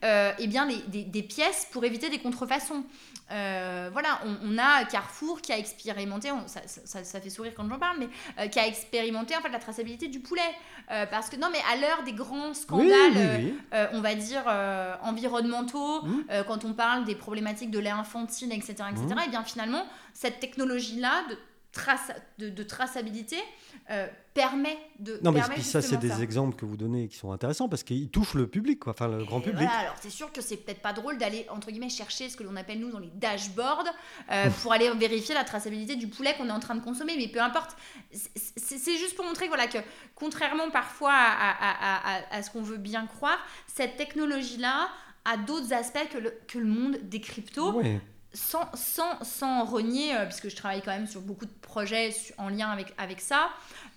euh, eh bien, les- des, des pièces pour éviter des contrefaçons. Euh, voilà, on, on a Carrefour qui a expérimenté, on- ça, ça- ça fait sourire quand j'en parle, mais euh, qui a expérimenté en fait la traçabilité du poulet. Euh, parce que non, mais à l'heure des grands scandales, oui, oui. on va dire environnementaux, euh, quand on parle des problématiques de lait infantile, etc., etc., Mhm. et bien finalement, cette technologie-là de, de, de traçabilité euh, permet de. Non, mais permet puis ça, c'est des exemples que vous donnez qui sont intéressants parce qu'ils touchent le public, quoi, enfin le grand public. Voilà, alors c'est sûr que c'est peut-être pas drôle d'aller entre guillemets chercher ce que l'on appelle nous dans les dashboards euh, pour aller vérifier la traçabilité du poulet qu'on est en train de consommer, mais peu importe. C'est- juste pour montrer voilà, que contrairement parfois à, à- à- à- à ce qu'on veut bien croire, cette technologie-là a d'autres aspects que le, que le monde des cryptos Ouais. Sans, sans, sans renier, euh, puisque je travaille quand même sur beaucoup de projets en lien avec, avec ça,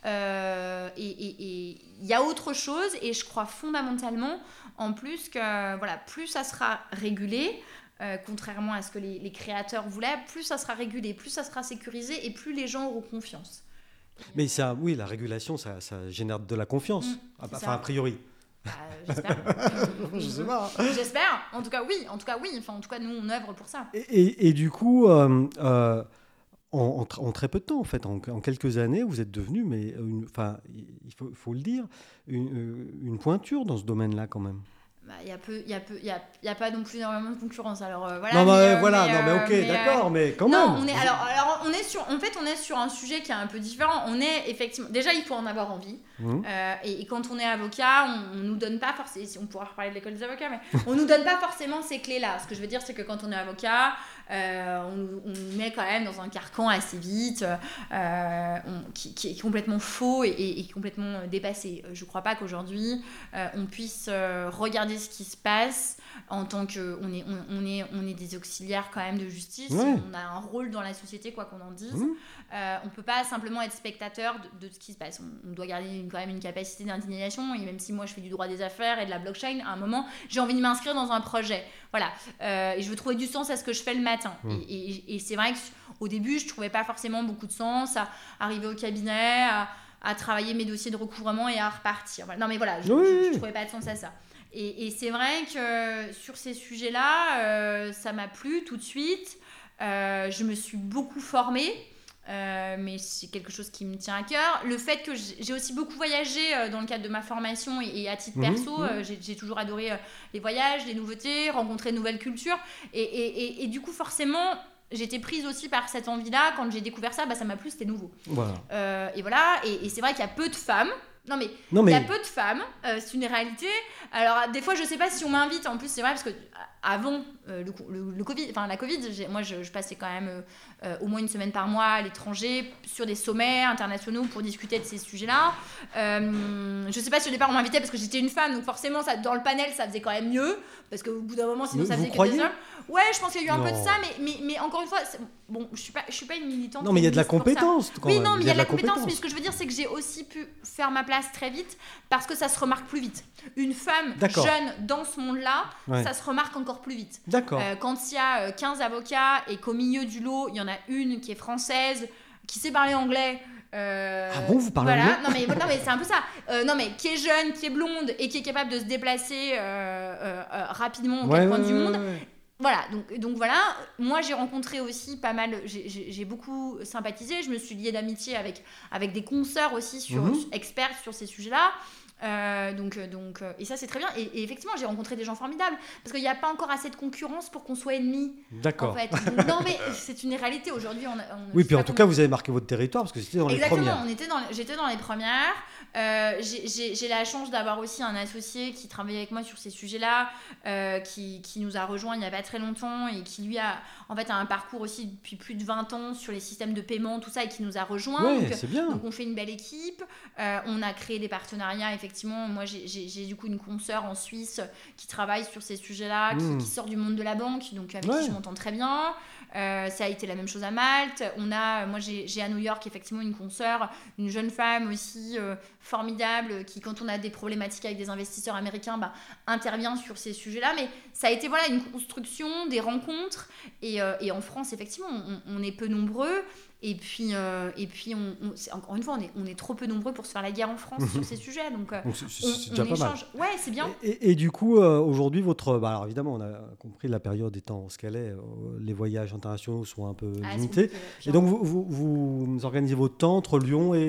euh, et il y a autre chose, et je crois fondamentalement, en plus, que voilà, plus ça sera régulé, euh, contrairement à ce que les, les créateurs voulaient, plus ça sera régulé, plus ça sera sécurisé, et plus les gens auront confiance. Mais ça, oui, la régulation, ça, ça génère de la confiance. Mm, Ah, c'est enfin, a priori. Bah, J'espère. Je sais pas. J'espère. En tout cas, oui. En tout cas, oui. Enfin, en tout cas, nous, on œuvre pour ça. Et, et- et du coup, euh, euh, en, en tr- en très peu de temps, en fait, en, en quelques années, vous êtes devenu, mais une- enfin, il faut, faut le dire, une, euh, une pointure dans ce domaine-là quand même. Bah, Il y a peu, y a peu, y a, y a pas non plus énormément de concurrence. Alors euh, voilà. non, mais, mais, euh, voilà, mais, non, mais euh, ok, euh, d'accord, mais quand non, même. on est alors, alors on est sur, en fait, on est sur un sujet qui est un peu différent. On est effectivement, déjà, il faut en avoir envie. Mhm. Euh, et, et quand on est avocat, on, on nous donne pas forcément, on pourra reparler de l'école des avocats, mais on nous donne pas forcément ces clés-là. Ce que je veux dire, c'est que quand on est avocat, euh, on, nous- on nous met quand même dans un carcan assez vite, euh, qui, est complètement faux et, et- complètement dépassé. Euh, Je crois pas qu'aujourd'hui euh, on puisse euh, regarder ce qui se passe en tant que on est, on, on est, on est des auxiliaires quand même de justice. Ouais. On a un rôle dans la société, quoi qu'on en dise. Mhm. Euh, on peut pas simplement être spectateur de, de ce qui se passe. On, on doit garder une- quand même une capacité d'indignation. Et même si moi je fais du droit des affaires et de la blockchain, à un moment j'ai envie de m'inscrire dans un projet. Voilà. Euh, et je veux trouver du sens à ce que je fais le matin. Mm. Et, et- et c'est vrai qu'au début je trouvais pas forcément beaucoup de sens à arriver au cabinet, à, à travailler mes dossiers de recouvrement et à repartir. Non mais voilà, je, Oui, je- je trouvais pas de sens à ça. Et, et c'est vrai que sur ces sujets-là, euh, ça m'a plu tout de suite. Euh, je me suis beaucoup formée. Euh, mais c'est quelque chose qui me tient à cœur. Le fait que j'ai aussi beaucoup voyagé euh, dans le cadre de ma formation et, et à titre Mhm, perso, mhm. euh, j'ai toujours adoré les voyages, les nouveautés, rencontrer de nouvelles cultures. Et, et- et- et du coup, forcément, j'étais prise aussi par cette envie-là. Quand j'ai découvert ça, bah, ça m'a plu, c'était nouveau. Voilà. Et voilà, et c'est vrai qu'il y a peu de femmes Non mais Non, il y a peu de femmes, euh, c'est une réalité. Alors des fois je sais pas si on m'invite, en plus c'est vrai parce que euh, avant euh, le, co- le- le Covid, enfin la Covid, moi je, je passais quand même euh, au moins une semaine par mois à l'étranger sur des sommets internationaux pour discuter de ces sujets-là. Je sais pas si au départ on m'invitait parce que j'étais une femme, donc forcément ça, dans le panel ça faisait quand même mieux parce qu'au bout d'un moment sinon Vous- ça faisait que des hommes. Ouais, je pense qu'il y a eu un peu de ça, mais, mais, mais encore une fois, bon, je suis pas, je suis pas une militante. non, mais il y a de la compétence. quand Oui, même. non, mais il y a de la compétence, mais ce que je veux dire, c'est que j'ai aussi pu faire ma place très vite parce que ça se remarque plus vite. Une femme jeune dans ce monde-là, Ouais. ça se remarque encore plus vite. D'accord. Euh, quand il y a euh, 15 avocats et qu'au milieu du lot, il y en a une qui est française, qui sait parler anglais. euh, Ah bon, vous parlez voilà. anglais Non mais, non mais c'est un peu ça. Euh, non mais qui est jeune, qui est blonde et qui est capable de se déplacer euh, euh, euh, rapidement aux Ouais, quatre coins ouais, du monde. Voilà, donc, donc voilà, moi j'ai rencontré aussi pas mal, j'ai- beaucoup sympathisé, je me suis liée d'amitié avec, avec des consoeurs aussi sur, Mhm. experts sur ces sujets-là. Euh, donc, euh, donc, euh, et ça c'est très bien. Et, et effectivement, j'ai rencontré des gens formidables parce qu'il n'y a pas encore assez de concurrence pour qu'on soit ennemis. En D'accord. fait, Donc, non mais c'est une réalité aujourd'hui. On, Oui, puis en tout cas, vous avez marqué votre territoire parce que c'était dans les Exactement, premières. dans, j'étais dans les premières. Euh, j'ai- la chance d'avoir aussi un associé qui travaille avec moi sur ces sujets-là, euh, qui, qui nous a rejoint il n'y a pas très longtemps et qui lui a en fait a un parcours aussi depuis plus de 20 ans sur les systèmes de paiement, tout ça, et qui nous a rejoint. Ouais, Donc, bien. donc on fait une belle équipe. Euh, on a créé des partenariats, effectivement. Moi, j'ai- du coup une consoeur en Suisse qui travaille sur ces sujets-là, qui, Mm. qui sort du monde de la banque, donc avec Ouais. qui je m'entends très bien. Euh, ça a été la même chose à Malte. On a, moi, j'ai à New York effectivement une consoeur, une jeune femme aussi euh, formidable, qui quand on a des problématiques avec des investisseurs américains, bah, intervient sur ces sujets-là. Mais ça a été voilà une construction, des rencontres. Et, euh, en France, effectivement, on est peu nombreux. Et puis, euh, et puis on, on- c'est- encore une fois, on est, on est trop peu nombreux pour se faire la guerre en France sur ces sujets. Donc, euh, Donc, c'est- on, c'est on déjà pas mal. échange. Ouais, c'est bien. Et, et- et du coup, euh, aujourd'hui, votre. bah, alors évidemment, on a compris la période étant ce qu'elle est. euh, les voyages internationaux sont un peu Ah, limités. Et donc, vous, vous, vous organisez votre temps entre Lyon et.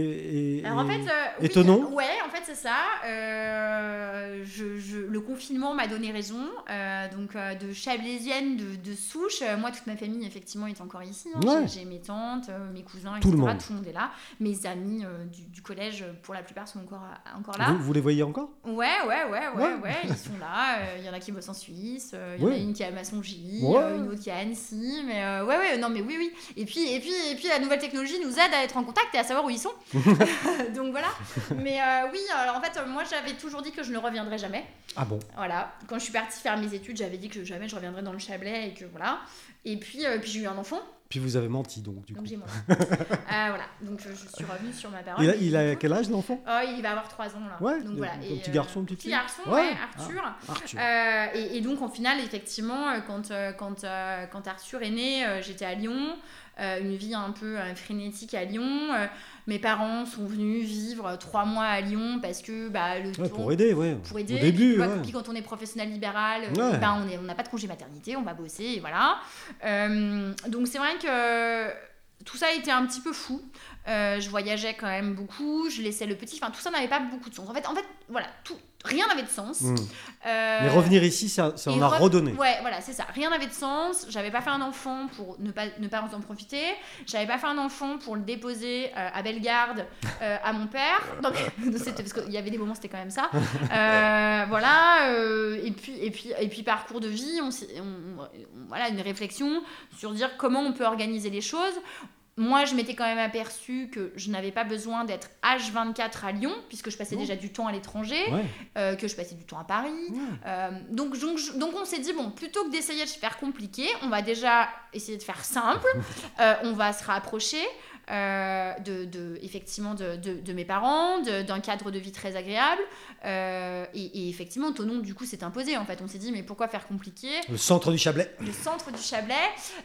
et- Alors en et- fait, euh, et oui, Ouais, en fait c'est ça. Euh, je- le confinement m'a donné raison. Euh, donc euh, de chablaisienne, de, de souche. Euh, moi, toute ma famille effectivement est encore ici. hein. Ouais. J'ai mes tantes, mes cousins, Tout etc. le monde. Tout le monde est là. Mes amis du, du collège, pour la plupart, sont encore, encore là. vous, vous les voyez encore? Ouais, ouais, ouais, ouais, Ouais. ouais, ils sont là. Il y en a qui bossent en Suisse, il y en a une qui est à Massongy, une autre qui est à Annecy. Mais ouais, ouais, non, mais oui, oui. Et puis, et, puis, et puis, la nouvelle technologie nous aide à être en contact et à savoir où ils sont. Donc voilà. Mais oui, alors en fait, moi j'avais toujours dit que je ne reviendrais jamais. Ah bon Voilà. Quand je suis partie faire mes études, j'avais dit que jamais je reviendrais dans le Chablais et que voilà. Et puis, euh, puis j'ai eu un enfant, Puis vous avez menti, donc, du coup. donc j'ai menti. Euh, voilà. Donc je, je suis revenue sur ma parole. Il a, il quel âge, l'enfant? Oh, il va avoir 3 ans là. Ouais, Donc un voilà. petit Et, garçon, euh, une petite petit fille garçon, Ouais. ouais, Ah. Arthur. Arthur. Euh, et, et donc, en finale, effectivement, euh, quand, euh, quand, euh, quand Arthur est né, euh, j'étais à Lyon. Euh, une vie un peu euh, frénétique à Lyon. Euh, mes parents sont venus vivre trois mois à Lyon parce que bah, le Ouais, temps- pour aider, ouais. pour aider. Au Puis, début, vois, ouais. puis quand on est professionnel libéral, Ouais. ben, on est- on n'a pas de congé maternité, on va bosser, et voilà. Donc c'est vrai que tout ça était un petit peu fou. Euh, je voyageais quand même beaucoup, je laissais le petit, enfin tout ça n'avait pas beaucoup de sens. En fait, en fait voilà, tout, rien n'avait de sens. Hmm. Euh, Mais revenir ici, ça, ça en a re- redonné. Ouais, voilà, c'est ça. Rien n'avait de sens. J'avais pas fait un enfant pour ne pas, ne pas en profiter. J'avais pas fait un enfant pour le déposer euh, à Bellegarde à mon père. Non, c'était parce qu'il y avait des moments, c'était quand même ça. Voilà. et, puis, et, puis, et puis, parcours de vie, on, s'est- on- on- voilà, une réflexion sur dire comment on peut organiser les choses. Moi, je m'étais quand même aperçu que je n'avais pas besoin d'être H24 à Lyon, puisque je passais Non. déjà du temps à l'étranger, Ouais. euh, que je passais du temps à Paris, Ouais. euh, donc, donc, donc on s'est dit, bon, plutôt que d'essayer de faire compliqué, on va déjà essayer de faire simple. Euh, on va se rapprocher euh, de, de- effectivement de, de- de mes parents, d'un cadre de vie très agréable. Euh, et, et effectivement, ton nom, du coup, s'est imposé. En fait, on s'est dit, mais pourquoi faire compliqué Le centre du Chablais. le centre du Chablais.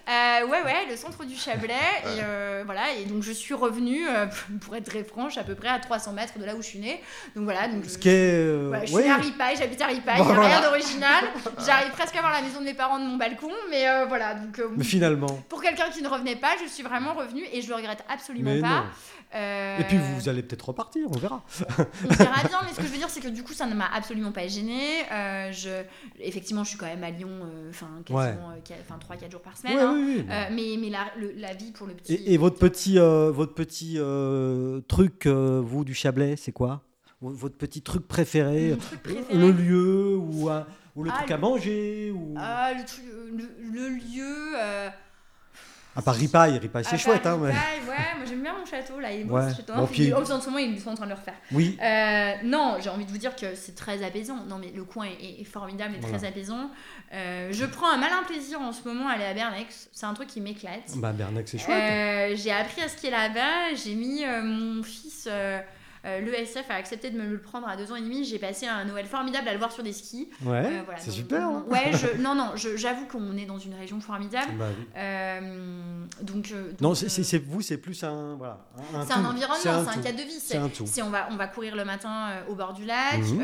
Euh, ouais, ouais, le centre du Chablais. Et euh, voilà, et donc je suis revenue, euh, pour être très franche, à peu près à 300 mètres de là où je suis née. Donc voilà, donc je, Ce qui est. euh, voilà, je ouais. suis à Ripaille, j'habite à Ripaille, Bon, il n'y a voilà. rien d'original. J'arrive presque à voir la maison de mes parents de mon balcon, mais euh, voilà, donc euh, Mais finalement. pour quelqu'un qui ne revenait pas, je suis vraiment revenue et je le regrette absolument Mais pas. Euh, Et puis vous allez peut-être repartir, on verra. on verra bien, mais ce que je veux dire, c'est que du coup, ça ne m'a absolument pas gênée. Euh, je... Effectivement, je suis quand même à Lyon, euh, enfin, euh, qu'a- enfin, 3-4 jours par semaine. Ouais, hein. oui, oui. Mais mais la, le- la vie pour le petit. Et, et votre petit, votre petit truc, vous, du Chablais, c'est quoi? Votre petit truc préféré, Mon truc préféré. le lieu ou, un- ou le Ah, truc le- à manger ou... Ah, le, truc- le, le lieu. À part Ripaille, Ripaille c'est chouette. Hein, mais... taille, Ouais, moi j'aime bien mon château là. Il est beau Ouais. ce château. Bon, Puis, en ce moment, ils sont en train de le refaire. Oui, Euh, non, j'ai envie de vous dire que c'est très apaisant. Non, mais le coin est, est formidable et Voilà. très apaisant. Euh, je prends un malin plaisir en ce moment à aller à Bernex. C'est un truc qui m'éclate. bah, Bernac c'est chouette. Euh, j'ai appris à skier là-bas. J'ai mis mon fils. Euh, L'ESF a accepté de me le prendre à deux ans et demi. J'ai passé un Noël formidable à le voir sur des skis. ouais, Euh, voilà, c'est super. hein. Ouais, je, non, non, je- j'avoue qu'on est dans une région formidable. Bah oui. Euh, donc, euh, donc, Non, c'est vous, c'est plus un. Voilà, c'est un environnement, c'est un, tout. cadre de vie. C'est un on, va, on va courir le matin au bord du lac. Mhm.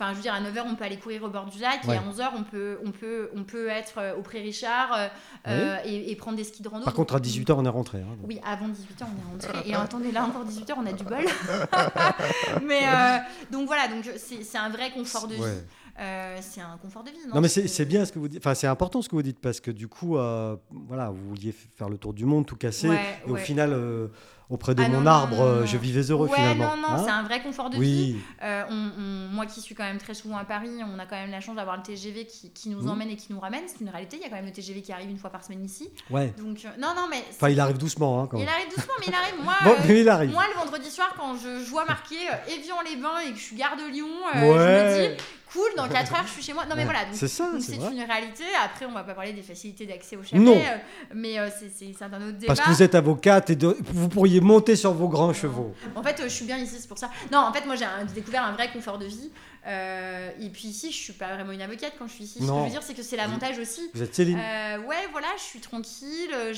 Enfin, je veux dire, à 9h, on peut aller courir au bord du lac. Ouais. Et à 11h, on peut, on peut, on peut être euh, au Pré Richard euh, euh, et, et prendre des skis de rando. Par contre, à 18h, on est rentré. hein. Oui, avant 18h, on est rentré. Et attendez, là encore 18h, on a du bol. mais euh, donc voilà, donc c'est, c'est un vrai confort de vie. Ouais. Euh, c'est un confort de vie. Non, mais c'est bien ce que vous dites. Enfin, c'est important ce que vous dites parce que du coup, euh, voilà, vous vouliez faire le tour du monde, tout casser. Ouais, et au final, euh, auprès de Ah mon non, arbre, non, non. je vivais heureux ouais, finalement. non, non, Hein c'est un vrai confort de vie. Euh, on- on- moi qui suis quand même très souvent à Paris, on a quand même la chance d'avoir le TGV qui, qui nous Mhm. emmène et qui nous ramène. C'est une réalité, il y a quand même le TGV qui arrive une fois par semaine ici. ouais. Donc, euh, non, non, mais. Enfin, il arrive doucement. Hein, quand il arrive doucement, mais il arrive. Moi, Bon, euh, mais il arrive. moi le vendredi soir, quand je, je vois marqué Évian-les-Bains et que je suis gare de Lyon, Ouais. je me dis, cool, dans 4 heures, je suis chez moi. Non, mais voilà. C'est ça, c'est une réalité. Après, on va pas parler des facilités d'accès au chalet, Non. euh, mais euh, c'est- un autre débat. Parce que vous êtes avocate et de- vous pourriez monter sur vos grands chevaux. En fait, euh, je suis bien ici, c'est pour ça. Non, en fait, moi, j'ai découvert un vrai confort de vie. Euh, et puis ici, je suis pas vraiment une avocate quand je suis ici. Ce que je veux dire, c'est que c'est l'avantage aussi. Vous êtes Céline. Euh, ouais, voilà, je suis tranquille. euh,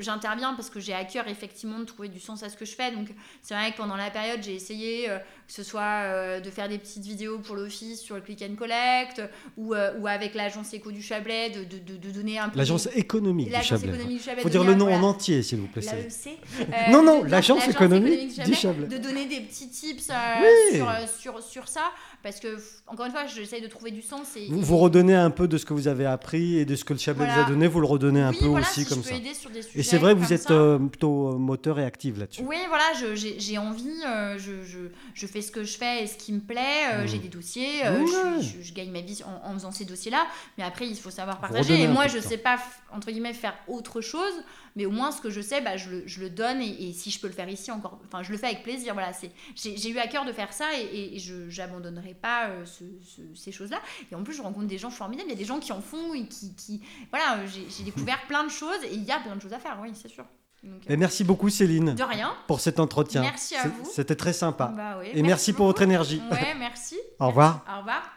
J'interviens parce que j'ai à cœur effectivement de trouver du sens à ce que je fais. Donc, c'est vrai que pendant la période, j'ai essayé euh, que ce soit de faire des petites vidéos pour l'office sur le click and collect ou, ou avec l'agence Éco du Chablais de, de, de- de donner un peu. L'agence économique du Chablais. économique du Chablais. faut dire le nom en entier, s'il vous plaît. L'AEC. Non, non, l'agence économique du Chablais. De donner des petits tips Oui. sur, sur, sur ça. Parce que, encore une fois, j'essaye de trouver du sens. Et, Vous, et- vous redonnez un peu de ce que vous avez appris et de ce que le Chablais Voilà. vous a donné, vous le redonnez un oui, peu voilà, aussi si comme je peux ça. aider sur des Et sujets c'est vrai que vous êtes euh, plutôt euh, moteur et active là-dessus. Oui, voilà, j'ai envie, euh, je, je, je fais ce que je fais et ce qui me plaît, Mmh. j'ai des dossiers, je, gagne ma vie en, en faisant ces dossiers-là, mais après il faut savoir partager. Et moi je temps. sais pas, entre guillemets, faire autre chose, mais au moins ce que je sais, bah, je, le, je le donne et, et si je peux le faire ici encore, enfin je le fais avec plaisir. Voilà, j'ai eu à cœur de faire ça et, et je j'abandonnerai pas euh, ce- ce- ces choses-là. Et en plus je rencontre des gens formidables, il y a des gens qui en font et qui, qui voilà, euh, j'ai découvert plein de choses et il y a plein de choses à faire, oui, c'est sûr. Donc, euh, Et merci beaucoup Céline de rien. pour cet entretien. Merci à vous. C'était très sympa. Bah oui, Et merci pour beaucoup. votre énergie. Ouais, merci. Au revoir. Au revoir.